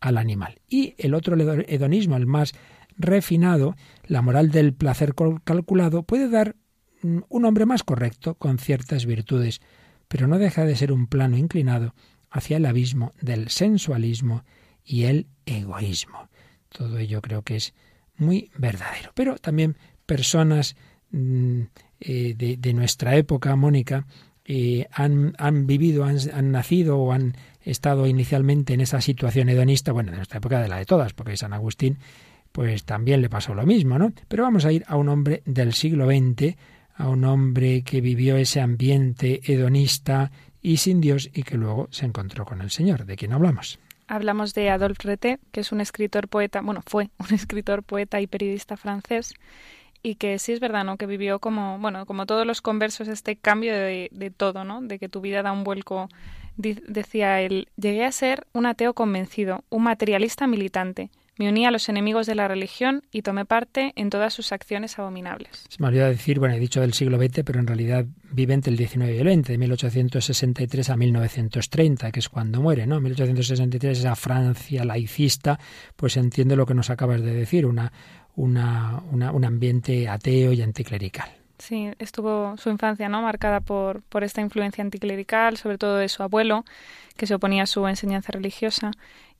Speaker 1: al animal. Y el otro hedonismo, el más refinado, la moral del placer calculado, puede dar un hombre más correcto, con ciertas virtudes, pero no deja de ser un plano inclinado hacia el abismo del sensualismo y el egoísmo. Todo ello creo que es muy verdadero. Pero también personas mm, eh, de, nuestra época, Mónica, eh, han, vivido, han, han, nacido o han estado inicialmente en esa situación hedonista, bueno, de nuestra época de la de todas, porque San Agustín pues también le pasó lo mismo, ¿no? Pero vamos a ir a un hombre del siglo XX, a un hombre que vivió ese ambiente hedonista y sin Dios y que luego se encontró con el Señor. ¿De quién hablamos?
Speaker 3: Hablamos de Adolphe Rete, que es un escritor poeta, bueno, fue un escritor poeta y periodista francés y que sí es verdad, ¿no? Que vivió como, bueno, como todos los conversos este cambio de, de todo, ¿no? De que tu vida da un vuelco. decía él, llegué a ser un ateo convencido, un materialista militante. Me uní a los enemigos de la religión y tomé parte en todas sus acciones abominables.
Speaker 1: Se me olvidó decir, bueno, he dicho del siglo XX, pero en realidad vive entre el XIX y el XX, de 1863 a 1930, que es cuando muere, ¿no? 1863, esa Francia laicista, pues entiende lo que nos acabas de decir, una, una, una, un ambiente ateo y anticlerical.
Speaker 3: Sí, estuvo su infancia no marcada por, por esta influencia anticlerical, sobre todo de su abuelo, que se oponía a su enseñanza religiosa.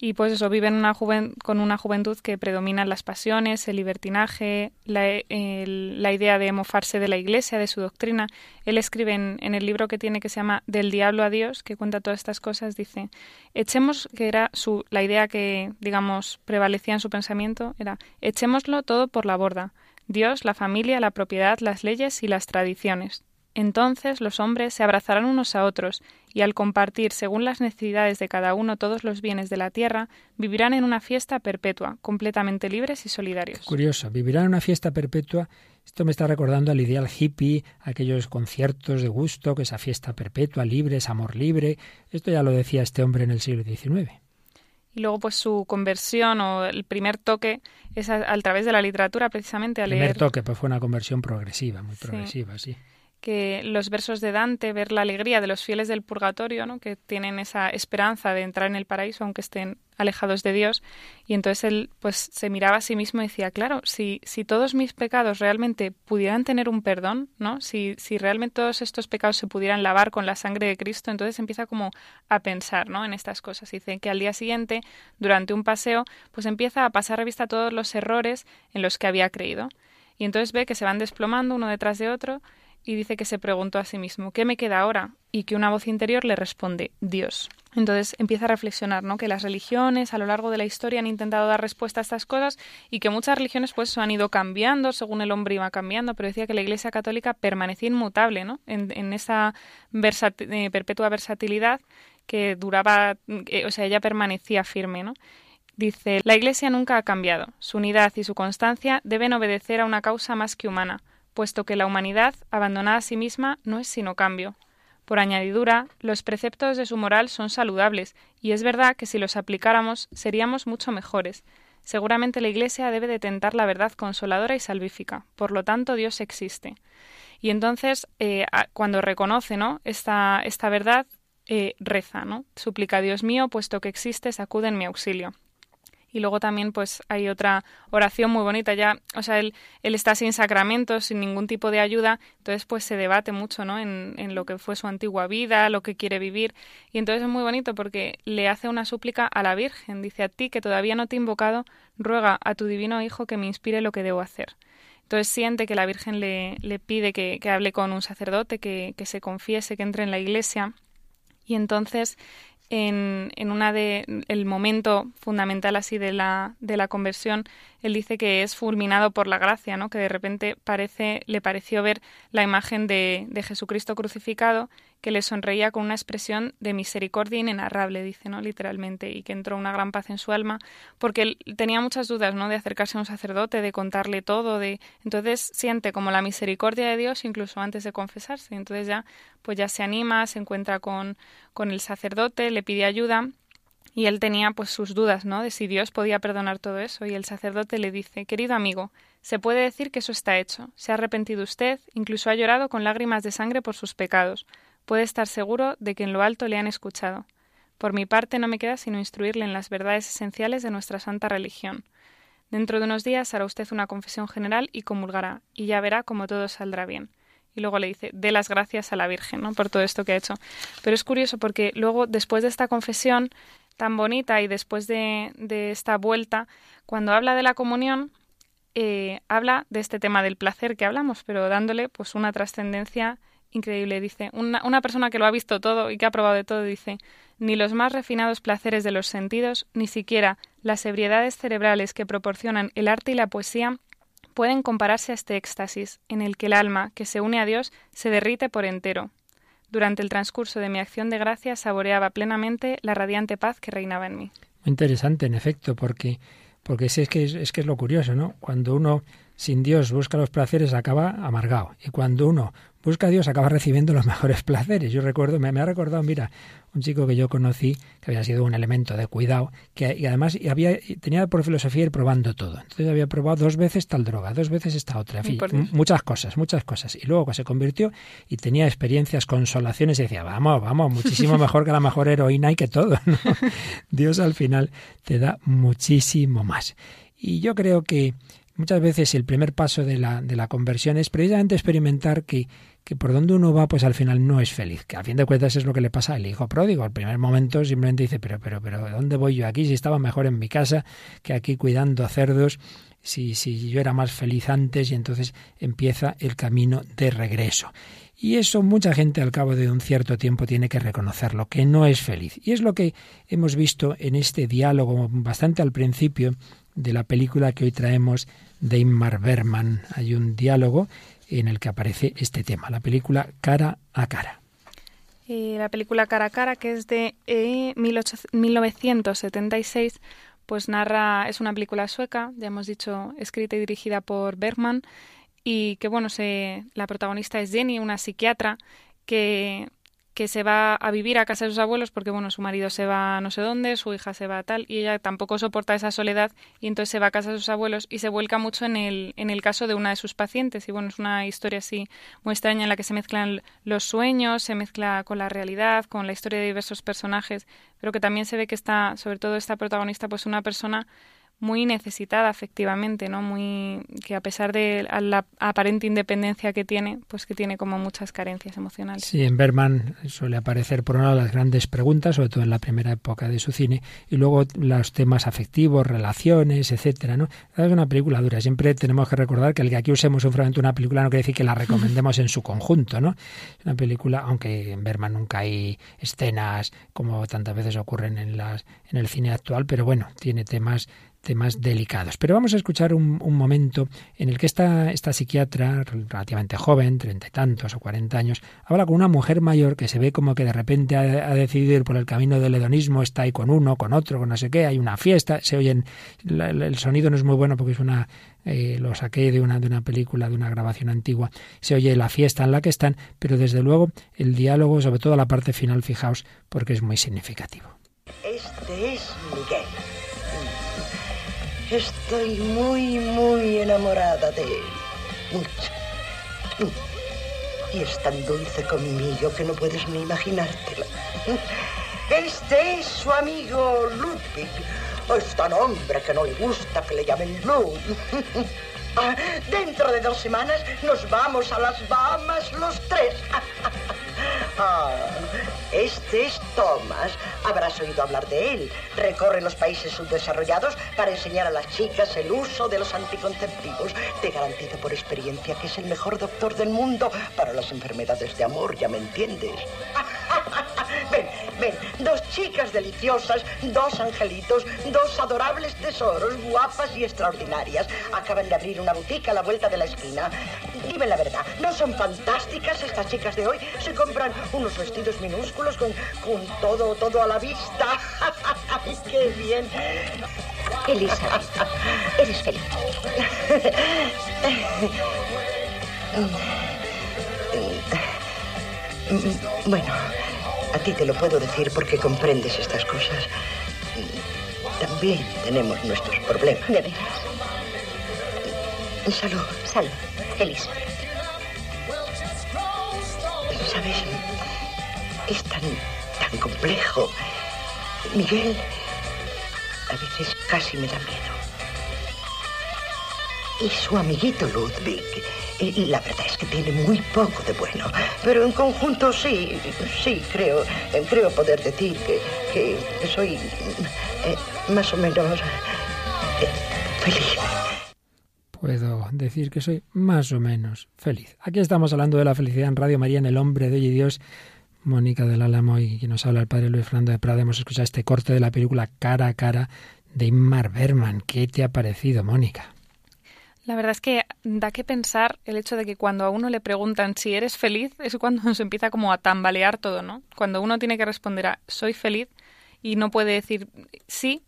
Speaker 3: Y pues eso, vive en una juven, con una juventud que predominan las pasiones, el libertinaje, la, el, la, idea de mofarse de la Iglesia, de su doctrina. Él escribe en, en, el libro que tiene que se llama Del diablo a Dios, que cuenta todas estas cosas, dice, echemos, que era su, la idea que, digamos, prevalecía en su pensamiento, era, echémoslo todo por la borda Dios, la familia, la propiedad, las leyes y las tradiciones. Entonces los hombres se abrazarán unos a otros y al compartir según las necesidades de cada uno todos los bienes de la tierra, vivirán en una fiesta perpetua, completamente libres y solidarios.
Speaker 1: Curioso, vivirán en una fiesta perpetua. Esto me está recordando al ideal hippie, aquellos conciertos de gusto, que esa fiesta perpetua, libre, es amor libre. Esto ya lo decía este hombre en el siglo XIX.
Speaker 3: Y luego, pues su conversión o el primer toque es a, a través de la literatura, precisamente, a
Speaker 1: El primer
Speaker 3: leer
Speaker 1: toque pues fue una conversión progresiva, muy
Speaker 3: Sí.
Speaker 1: progresiva, sí.
Speaker 3: Que los versos de Dante, ver la alegría de los fieles del purgatorio, ¿no? que tienen esa esperanza de entrar en el paraíso aunque estén alejados de Dios. Y entonces él pues se miraba a sí mismo y decía, claro, si, si todos mis pecados realmente pudieran tener un perdón, ¿no? Si, si realmente todos estos pecados se pudieran lavar con la sangre de Cristo, entonces empieza como a pensar, ¿no? En estas cosas. Dice que al día siguiente, durante un paseo, pues empieza a pasar revista todos los errores en los que había creído. Y entonces ve que se van desplomando uno detrás de otro y dice que se preguntó a sí mismo, ¿qué me queda ahora? Y que una voz interior le responde, Dios. Entonces empieza a reflexionar, ¿no? Que las religiones a lo largo de la historia han intentado dar respuesta a estas cosas y que muchas religiones pues han ido cambiando según el hombre iba cambiando, pero decía que la Iglesia Católica permanecía inmutable, ¿no? En, esa eh, perpetua versatilidad que duraba, eh, o sea, ella permanecía firme, ¿no? Dice, la Iglesia nunca ha cambiado. Su unidad y su constancia deben obedecer a una causa más que humana, puesto que la humanidad, abandonada a sí misma, no es sino cambio. Por añadidura, los preceptos de su moral son saludables, y es verdad que si los aplicáramos seríamos mucho mejores. Seguramente la Iglesia debe de tentar la verdad consoladora y salvífica. Por lo tanto, Dios existe. Y entonces, eh, cuando reconoce ¿no? esta, esta verdad, eh, reza, ¿no? Suplica, Dios mío, puesto que existes, acude en mi auxilio. Y luego también pues hay otra oración muy bonita ya, o sea, él, él está sin sacramentos, sin ningún tipo de ayuda, entonces pues se debate mucho, ¿no? En, en lo que fue su antigua vida, lo que quiere vivir, y entonces es muy bonito porque le hace una súplica a la Virgen, dice a ti que todavía no te he invocado, ruega a tu divino Hijo que me inspire lo que debo hacer. Entonces siente que la Virgen le, le pide que, que hable con un sacerdote, que, que se confiese, que entre en la iglesia, y entonces en, en una de el momento fundamental así de la, de la conversión, él dice que es fulminado por la gracia, ¿no? que de repente parece, le pareció ver la imagen de, de Jesucristo crucificado, que le sonreía con una expresión de misericordia inenarrable, dice, ¿no? literalmente, y que entró una gran paz en su alma, porque él tenía muchas dudas, ¿no? de acercarse a un sacerdote, de contarle todo, de entonces siente como la misericordia de Dios incluso antes de confesarse, entonces ya pues ya se anima, se encuentra con, con el sacerdote, le pide ayuda y él tenía pues sus dudas, ¿no? De si Dios podía perdonar todo eso y el sacerdote le dice, querido amigo, se puede decir que eso está hecho. Se ha arrepentido usted, incluso ha llorado con lágrimas de sangre por sus pecados. Puede estar seguro de que en lo alto le han escuchado. Por mi parte no me queda sino instruirle en las verdades esenciales de nuestra santa religión. Dentro de unos días hará usted una confesión general y comulgará, y ya verá cómo todo saldrá bien y luego le dice, dé las gracias a la Virgen, ¿no? Por todo esto que ha hecho. Pero es curioso porque luego, después de esta confesión tan bonita y después de, esta vuelta, cuando habla de la comunión, eh, habla de este tema del placer que hablamos, pero dándole pues una trascendencia increíble. Dice, una, una persona que lo ha visto todo y que ha probado de todo, dice, ni los más refinados placeres de los sentidos, ni siquiera las ebriedades cerebrales que proporcionan el arte y la poesía, pueden compararse a este éxtasis, en el que el alma, que se une a Dios, se derrite por entero. Durante el transcurso de mi acción de gracia saboreaba plenamente la radiante paz que reinaba en mí.
Speaker 1: Muy interesante, en efecto, porque, porque es, que es, es que es lo curioso, ¿no? Cuando uno sin Dios busca los placeres acaba amargado. Y cuando uno busca a Dios acaba recibiendo los mejores placeres. Yo recuerdo, me, me, ha recordado, mira, un chico que yo conocí, que había sido un elemento de cuidado, que y además había, tenía por filosofía ir probando todo. Entonces había probado dos veces tal droga, dos veces esta otra, en fin, muchas cosas, muchas cosas. Y luego se convirtió y tenía experiencias, consolaciones y decía, vamos, vamos, muchísimo mejor que la mejor heroína y que todo. ¿no? Dios al final te da muchísimo más. Y yo creo que muchas veces el primer paso de la, de la conversión es precisamente experimentar que, que por donde uno va, pues al final no es feliz. Que a fin de cuentas es lo que le pasa al hijo pródigo. Al primer momento simplemente dice, pero, pero, pero, ¿dónde voy yo aquí? Si estaba mejor en mi casa que aquí cuidando cerdos, si, si yo era más feliz antes, y entonces empieza el camino de regreso. Y eso mucha gente al cabo de un cierto tiempo tiene que reconocerlo, que no es feliz. Y es lo que hemos visto en este diálogo bastante al principio de la película que hoy traemos de Ingmar Bergman. Hay un diálogo en el que aparece este tema, la película Cara a Cara.
Speaker 3: Eh, la película Cara a Cara, que es de eh, 18, 1976, pues narra, es una película sueca, ya hemos dicho, escrita y dirigida por Bergman, y que bueno, se, la protagonista es Jenny, una psiquiatra que, que se va a vivir a casa de sus abuelos porque, bueno, su marido se va no sé dónde, su hija se va a tal, y ella tampoco soporta esa soledad y entonces se va a casa de sus abuelos y se vuelca mucho en el, en el caso de una de sus pacientes. Y bueno, es una historia así muy extraña en la que se mezclan los sueños, se mezcla con la realidad, con la historia de diversos personajes, pero que también se ve que está, sobre todo esta protagonista, pues una persona muy necesitada efectivamente, ¿no? Muy que a pesar de la aparente independencia que tiene, pues que tiene como muchas carencias emocionales.
Speaker 1: Sí, en Berman suele aparecer por una de las grandes preguntas, sobre todo en la primera época de su cine, y luego los temas afectivos, relaciones, etcétera, ¿no? Es una película dura. Siempre tenemos que recordar que el que aquí usemos un fragmento de una película no quiere decir que la recomendemos en su conjunto, ¿no? Es una película, aunque en Berman nunca hay escenas como tantas veces ocurren en las en el cine actual, pero bueno, tiene temas temas delicados. Pero vamos a escuchar un, momento en el que esta, esta psiquiatra, relativamente joven, treinta y tantos o cuarenta años, habla con una mujer mayor que se ve como que de repente ha, decidido ir por el camino del hedonismo, está ahí con uno, con otro, con no sé qué, hay una fiesta, se oyen, el sonido no es muy bueno porque es una eh, lo saqué de una, de una película, de una grabación antigua, se oye la fiesta en la que están, pero desde luego el diálogo, sobre todo la parte final, fijaos, porque es muy significativo.
Speaker 5: Este es Miguel Estoy muy, muy enamorada de él. Mucho. Y es tan dulce conmigo que no puedes ni imaginártelo. Este es su amigo Ludwig. Es tan hombre que no le gusta que le llamen Lud. Dentro de dos semanas nos vamos a las Bahamas los tres. Ah, este es Thomas. Habrás oído hablar de él. Recorre los países subdesarrollados para enseñar a las chicas el uso de los anticonceptivos. Te garantizo por experiencia que es el mejor doctor del mundo para las enfermedades de amor, ya me entiendes. ven, ven, dos chicas deliciosas, dos angelitos, dos adorables tesoros, guapas y extraordinarias. Acaban de abrir una boutique a la vuelta de la esquina. Dime la verdad, ¿no son fantásticas estas chicas de hoy? Se compran unos vestidos minúsculos con, con todo, todo a la vista. ¡Qué bien!
Speaker 6: Elizabeth, eres feliz.
Speaker 5: Bueno, a ti te lo puedo decir porque comprendes estas cosas. También tenemos nuestros problemas.
Speaker 6: De veras.
Speaker 5: Salud.
Speaker 6: Salud. Elizabeth.
Speaker 5: ¿Sabes? Es tan, tan complejo. Miguel, a veces casi me da miedo. Y su amiguito Ludwig, y la verdad es que tiene muy poco de bueno. Pero en conjunto sí, sí, creo, creo poder decir que, que soy eh, más o menos eh, feliz
Speaker 1: puedo decir que soy más o menos feliz. Aquí estamos hablando de la felicidad en Radio María, en El Hombre de hoy y Dios. Mónica del Álamo y quien nos habla el padre Luis Fernando de Prada. Hemos escuchado este corte de la película Cara a Cara de Inmar Berman. ¿Qué te ha parecido, Mónica?
Speaker 3: La verdad es que da que pensar el hecho de que cuando a uno le preguntan si eres feliz es cuando nos empieza como a tambalear todo, ¿no? Cuando uno tiene que responder a soy feliz y no puede decir sí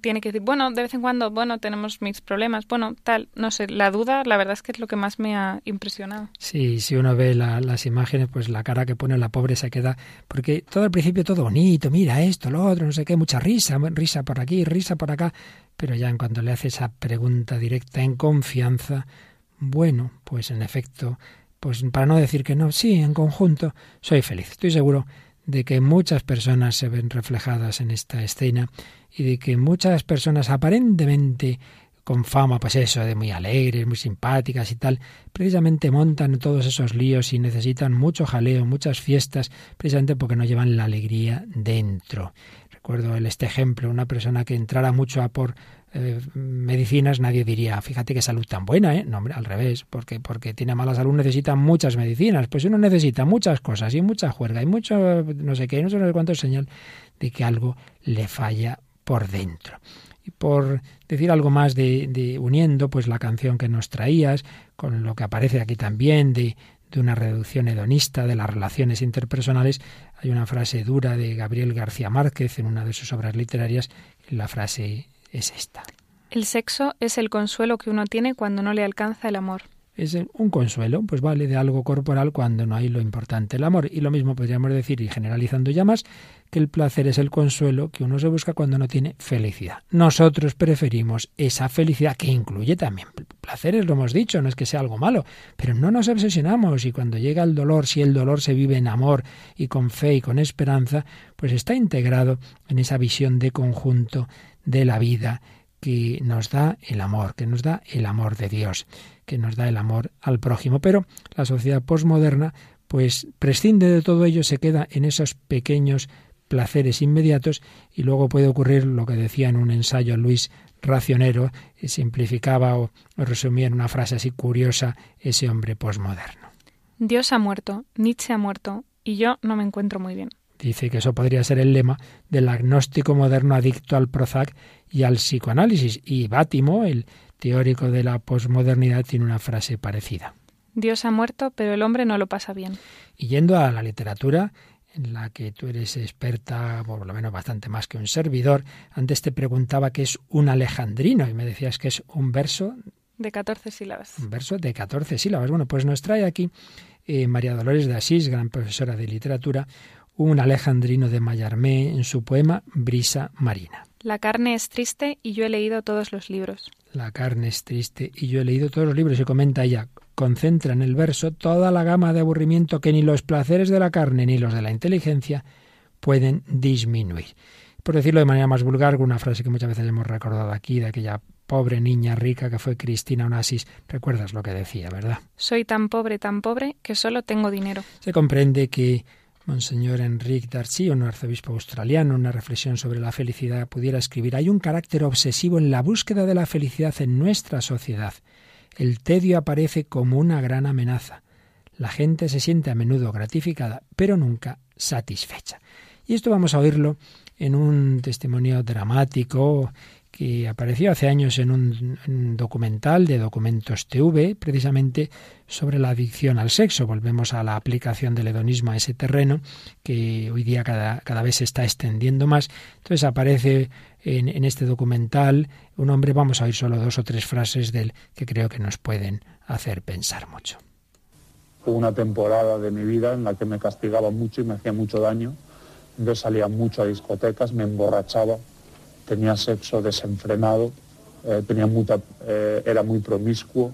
Speaker 3: tiene que decir, bueno, de vez en cuando, bueno, tenemos mis problemas, bueno, tal, no sé, la duda, la verdad es que es lo que más me ha impresionado.
Speaker 1: Sí, si uno ve las imágenes, pues la cara que pone la pobre se queda, porque todo al principio todo bonito, mira esto, lo otro, no sé qué, mucha risa, risa por aquí, risa por acá, pero ya en cuanto le hace esa pregunta directa en confianza, bueno, pues en efecto, pues para no decir que no, sí, en conjunto, soy feliz, estoy seguro de que muchas personas se ven reflejadas en esta escena y de que muchas personas aparentemente con fama, pues eso, de muy alegres, muy simpáticas y tal, precisamente montan todos esos líos y necesitan mucho jaleo, muchas fiestas, precisamente porque no llevan la alegría dentro. Recuerdo este ejemplo, una persona que entrara mucho a por eh, medicinas, nadie diría, fíjate qué salud tan buena, ¿eh? No, hombre, al revés, porque, porque tiene mala salud necesita muchas medicinas. Pues uno necesita muchas cosas y mucha juerga y mucho, no sé qué, no sé cuánto es señal de que algo le falla por dentro. Y por decir algo más de, uniendo, pues la canción que nos traías, con lo que aparece aquí también de, de una reducción hedonista de las relaciones interpersonales, hay una frase dura de Gabriel García Márquez en una de sus obras literarias, la frase es esta.
Speaker 3: El sexo es el consuelo que uno tiene cuando no le alcanza el amor.
Speaker 1: Es un consuelo, pues vale de algo corporal cuando no hay lo importante, el amor. Y lo mismo podríamos decir, y generalizando ya más, que el placer es el consuelo que uno se busca cuando no tiene felicidad. Nosotros preferimos esa felicidad que incluye también placeres, lo hemos dicho, no es que sea algo malo, pero no nos obsesionamos y cuando llega el dolor, si el dolor se vive en amor y con fe y con esperanza, pues está integrado en esa visión de conjunto de la vida que nos da el amor, que nos da el amor de Dios, que nos da el amor al prójimo. Pero la sociedad posmoderna pues prescinde de todo ello, se queda en esos pequeños placeres inmediatos y luego puede ocurrir lo que decía en un ensayo Luis Racionero, y simplificaba o, o resumía en una frase así curiosa ese hombre posmoderno.
Speaker 3: Dios ha muerto, Nietzsche ha muerto, y yo no me encuentro muy bien.
Speaker 1: Dice que eso podría ser el lema del agnóstico moderno adicto al Prozac y al psicoanálisis. Y Bátimo, el teórico de la posmodernidad, tiene una frase parecida.
Speaker 3: Dios ha muerto, pero el hombre no lo pasa bien.
Speaker 1: Y yendo a la literatura, en la que tú eres experta, por lo menos bastante más que un servidor, antes te preguntaba qué es un alejandrino y me decías que es un verso.
Speaker 3: De 14 sílabas.
Speaker 1: Un verso de 14 sílabas. Bueno, pues nos trae aquí eh, María Dolores de Asís, gran profesora de literatura, un alejandrino de Mallarmé en su poema Brisa Marina.
Speaker 3: La carne es triste y yo he leído todos los libros.
Speaker 1: La carne es triste y yo he leído todos los libros y comenta ella, concentra en el verso toda la gama de aburrimiento que ni los placeres de la carne ni los de la inteligencia pueden disminuir. Por decirlo de manera más vulgar, una frase que muchas veces hemos recordado aquí de aquella pobre niña rica que fue Cristina Onassis, recuerdas lo que decía, ¿verdad?
Speaker 3: Soy tan pobre, tan pobre, que solo tengo dinero.
Speaker 1: Se comprende que Monseñor Enrique Darcy, un arzobispo australiano, una reflexión sobre la felicidad, pudiera escribir: Hay un carácter obsesivo en la búsqueda de la felicidad en nuestra sociedad. El tedio aparece como una gran amenaza. La gente se siente a menudo gratificada, pero nunca satisfecha. Y esto vamos a oírlo en un testimonio dramático que apareció hace años en un, en un, documental de Documentos TV, precisamente sobre la adicción al sexo. Volvemos a la aplicación del hedonismo a ese terreno, que hoy día cada, cada vez se está extendiendo más. Entonces aparece en, en, este documental un hombre, vamos a oír solo dos o tres frases de él que creo que nos pueden hacer pensar mucho.
Speaker 7: Hubo una temporada de mi vida en la que me castigaba mucho y me hacía mucho daño. Entonces salía mucho a discotecas, me emborrachaba, tenía sexo desenfrenado, eh, tenía eh, era muy promiscuo,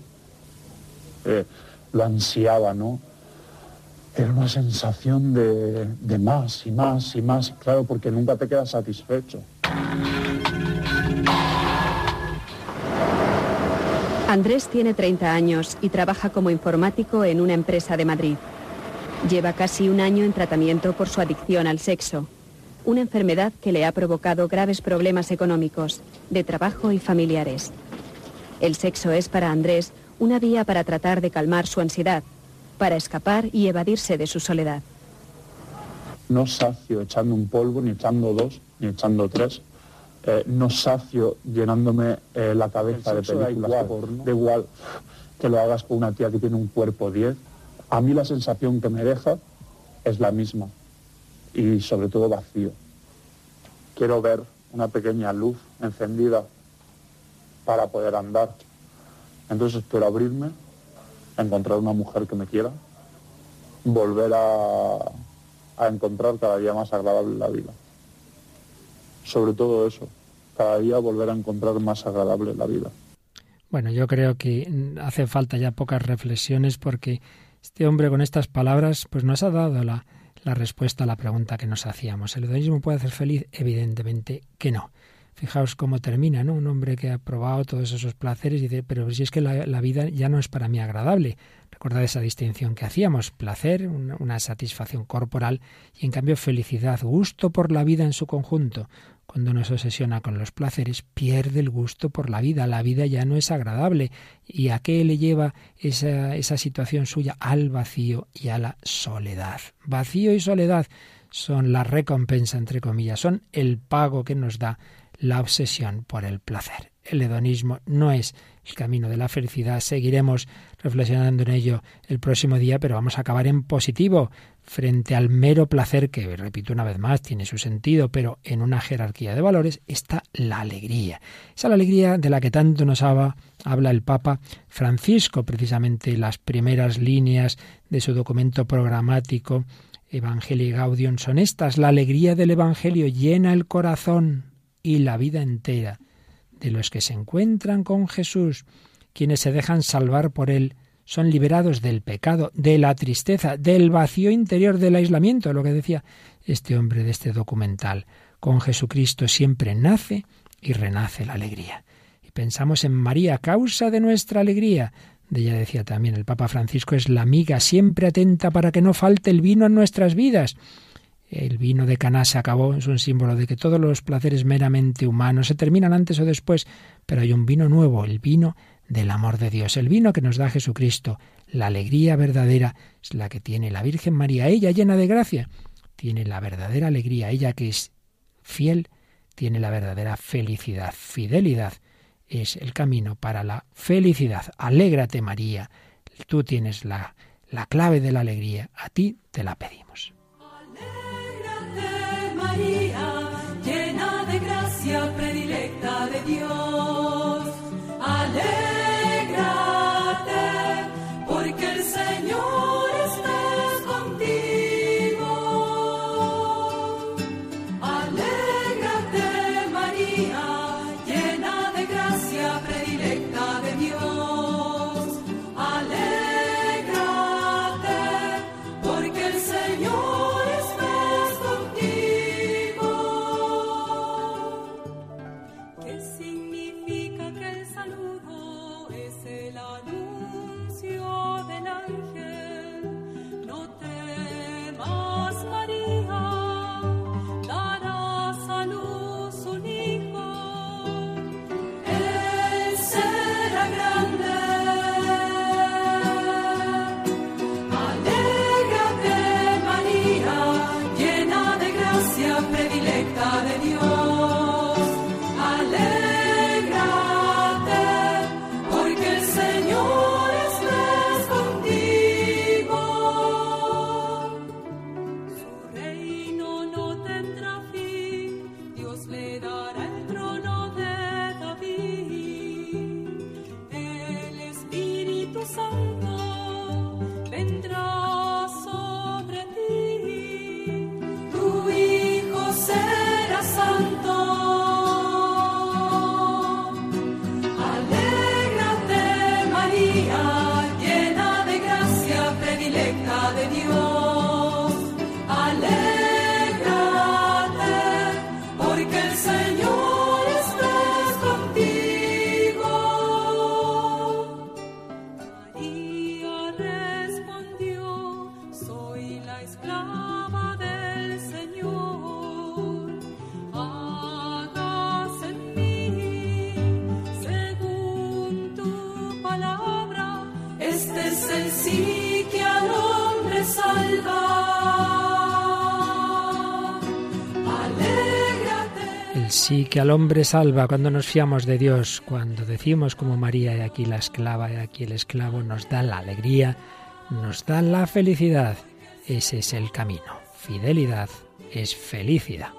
Speaker 7: eh, lo ansiaba, ¿no? Era una sensación de, de, más y más y más, claro, porque nunca te quedas satisfecho.
Speaker 8: Andrés tiene 30 años y trabaja como informático en una empresa de Madrid. Lleva casi un año en tratamiento por su adicción al sexo una enfermedad que le ha provocado graves problemas económicos, de trabajo y familiares. El sexo es para Andrés una vía para tratar de calmar su ansiedad, para escapar y evadirse de su soledad.
Speaker 7: No sacio echando un polvo, ni echando dos, ni echando tres. Eh, no sacio llenándome eh, la cabeza de películas da igual, de igual que lo hagas con una tía que tiene un cuerpo 10. A mí la sensación que me deja es la misma y sobre todo vacío. Quiero ver una pequeña luz encendida para poder andar. Entonces espero abrirme, encontrar una mujer que me quiera, volver a, encontrar cada día más agradable la vida. Sobre todo eso, cada día volver a encontrar más agradable la vida.
Speaker 1: Bueno, yo creo que hace falta ya pocas reflexiones porque este hombre con estas palabras pues nos ha dado la, la respuesta a la pregunta que nos hacíamos. ¿El hedonismo puede hacer feliz? Evidentemente que no. Fijaos cómo termina, ¿no? Un hombre que ha probado todos esos placeres y dice, pero si es que la, vida ya no es para mí agradable. Recordad esa distinción que hacíamos, placer, una satisfacción corporal y en cambio felicidad, gusto por la vida en su conjunto. Cuando uno se obsesiona con los placeres, pierde el gusto por la vida. La vida ya no es agradable. ¿Y a qué le lleva esa, esa situación suya? Al vacío y a la soledad. Vacío y soledad son la recompensa, entre comillas, son el pago que nos da la obsesión por el placer.
Speaker 9: El hedonismo no es el camino de la felicidad. Seguiremos reflexionando en ello el próximo día, pero vamos a acabar en positivo frente al mero placer que, repito una vez más, tiene su sentido, pero en una jerarquía de valores está la alegría. Esa la alegría de la que tanto nos habla, habla el Papa Francisco, precisamente las primeras líneas de su documento programático Evangelii Gaudium son estas. La alegría del Evangelio llena el corazón y la vida entera de los que se encuentran con Jesús, quienes se dejan salvar por Él, son liberados del pecado, de la tristeza, del vacío interior, del aislamiento, lo que decía este hombre de este documental. Con Jesucristo siempre nace y renace la alegría. Y pensamos en María, causa de nuestra alegría. De ella decía también el Papa Francisco, es la amiga siempre atenta para que no falte el vino en nuestras vidas el vino de Caná se acabó, es un símbolo de que todos los placeres meramente humanos se terminan antes o después, pero hay un vino nuevo, el vino del amor de Dios, el vino que nos da Jesucristo. La alegría verdadera es la que tiene la Virgen María, ella llena de gracia, tiene la verdadera alegría, ella que es fiel, tiene la verdadera felicidad. Fidelidad es el camino para la felicidad. Alégrate María, tú tienes la, la clave de la alegría, a ti te la pedimos.
Speaker 1: Sí que al hombre salva
Speaker 9: cuando nos fiamos de Dios, cuando decimos como María, y aquí la esclava, y aquí el esclavo, nos da la alegría, nos da la felicidad. Ese es el camino. Fidelidad es felicidad.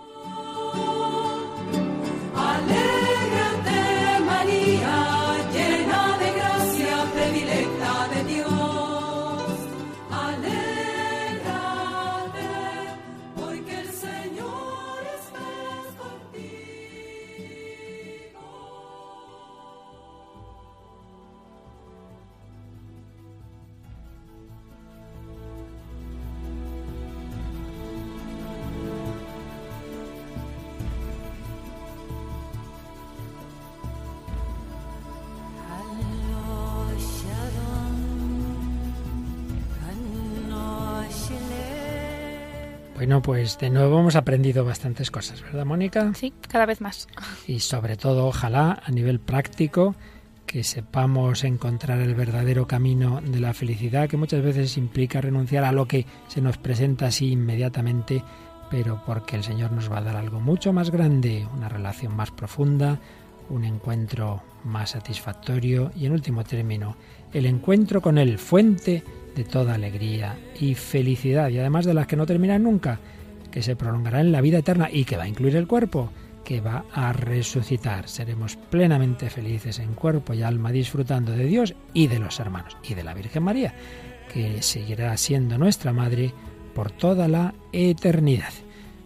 Speaker 9: Pues de nuevo hemos aprendido bastantes cosas, ¿verdad, Mónica?
Speaker 3: Sí, cada vez más.
Speaker 9: Y sobre todo, ojalá, a nivel práctico, que sepamos encontrar el verdadero camino de la felicidad, que muchas veces implica renunciar a lo que se nos presenta así inmediatamente, pero porque el Señor nos va a dar algo mucho más grande, una relación más profunda,
Speaker 1: un encuentro más satisfactorio y en último término, el encuentro con el fuente de toda alegría y felicidad y además de las que no terminan nunca, que se prolongará en la vida eterna y que va a incluir el cuerpo, que va a resucitar. Seremos plenamente felices en cuerpo y alma disfrutando de Dios y de los hermanos y de la Virgen María, que seguirá siendo nuestra Madre por toda la eternidad.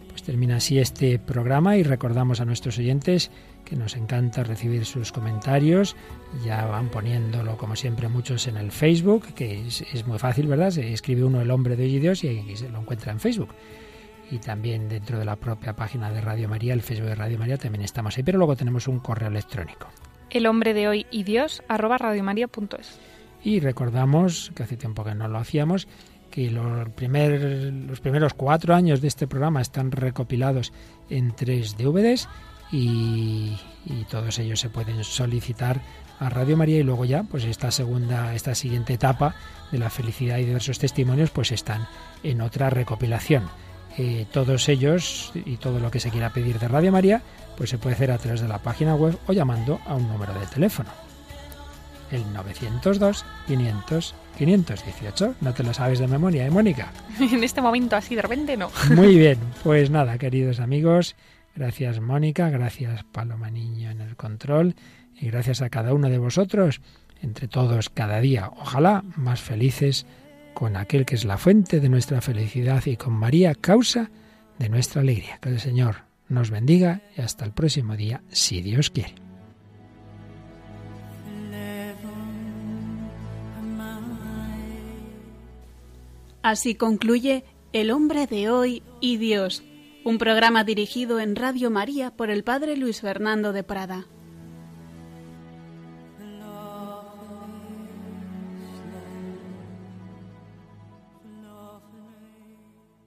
Speaker 1: Pues termina así este programa y recordamos a nuestros oyentes que nos encanta recibir sus comentarios. Ya van poniéndolo, como siempre, muchos en el Facebook, que es, muy fácil, ¿verdad? Se escribe uno el hombre de hoy y Dios y se lo encuentra en Facebook. Y también dentro de la propia página de Radio María, el Facebook de Radio María, también estamos ahí. Pero luego tenemos un correo electrónico.
Speaker 3: El hombre de hoy y Dios, arroba radiomaria.es.
Speaker 1: Y recordamos, que hace tiempo que no lo hacíamos, que los, primer, los primeros cuatro años de este programa están recopilados en tres DVDs y, y, todos ellos se pueden solicitar a Radio María y luego ya pues esta segunda esta siguiente etapa de la felicidad y diversos testimonios pues están en otra recopilación eh, todos ellos y todo lo que se quiera pedir de Radio María pues se puede hacer a través de la página web o llamando a un número de teléfono. El 902 500 518 no te lo sabes de memoria ¿eh, Mónica?
Speaker 3: en este momento así de repente no.
Speaker 1: Muy bien pues nada queridos amigos Gracias Mónica, gracias Paloma Niño en el control y gracias a cada uno de vosotros, entre todos cada día, ojalá más felices con aquel que es la fuente de nuestra felicidad y con María, causa de nuestra alegría. Que el Señor nos bendiga y hasta el próximo día, si Dios quiere.
Speaker 2: Así concluye El hombre de hoy y Dios un programa dirigido en Radio María por el Padre Luis Fernando de Prada.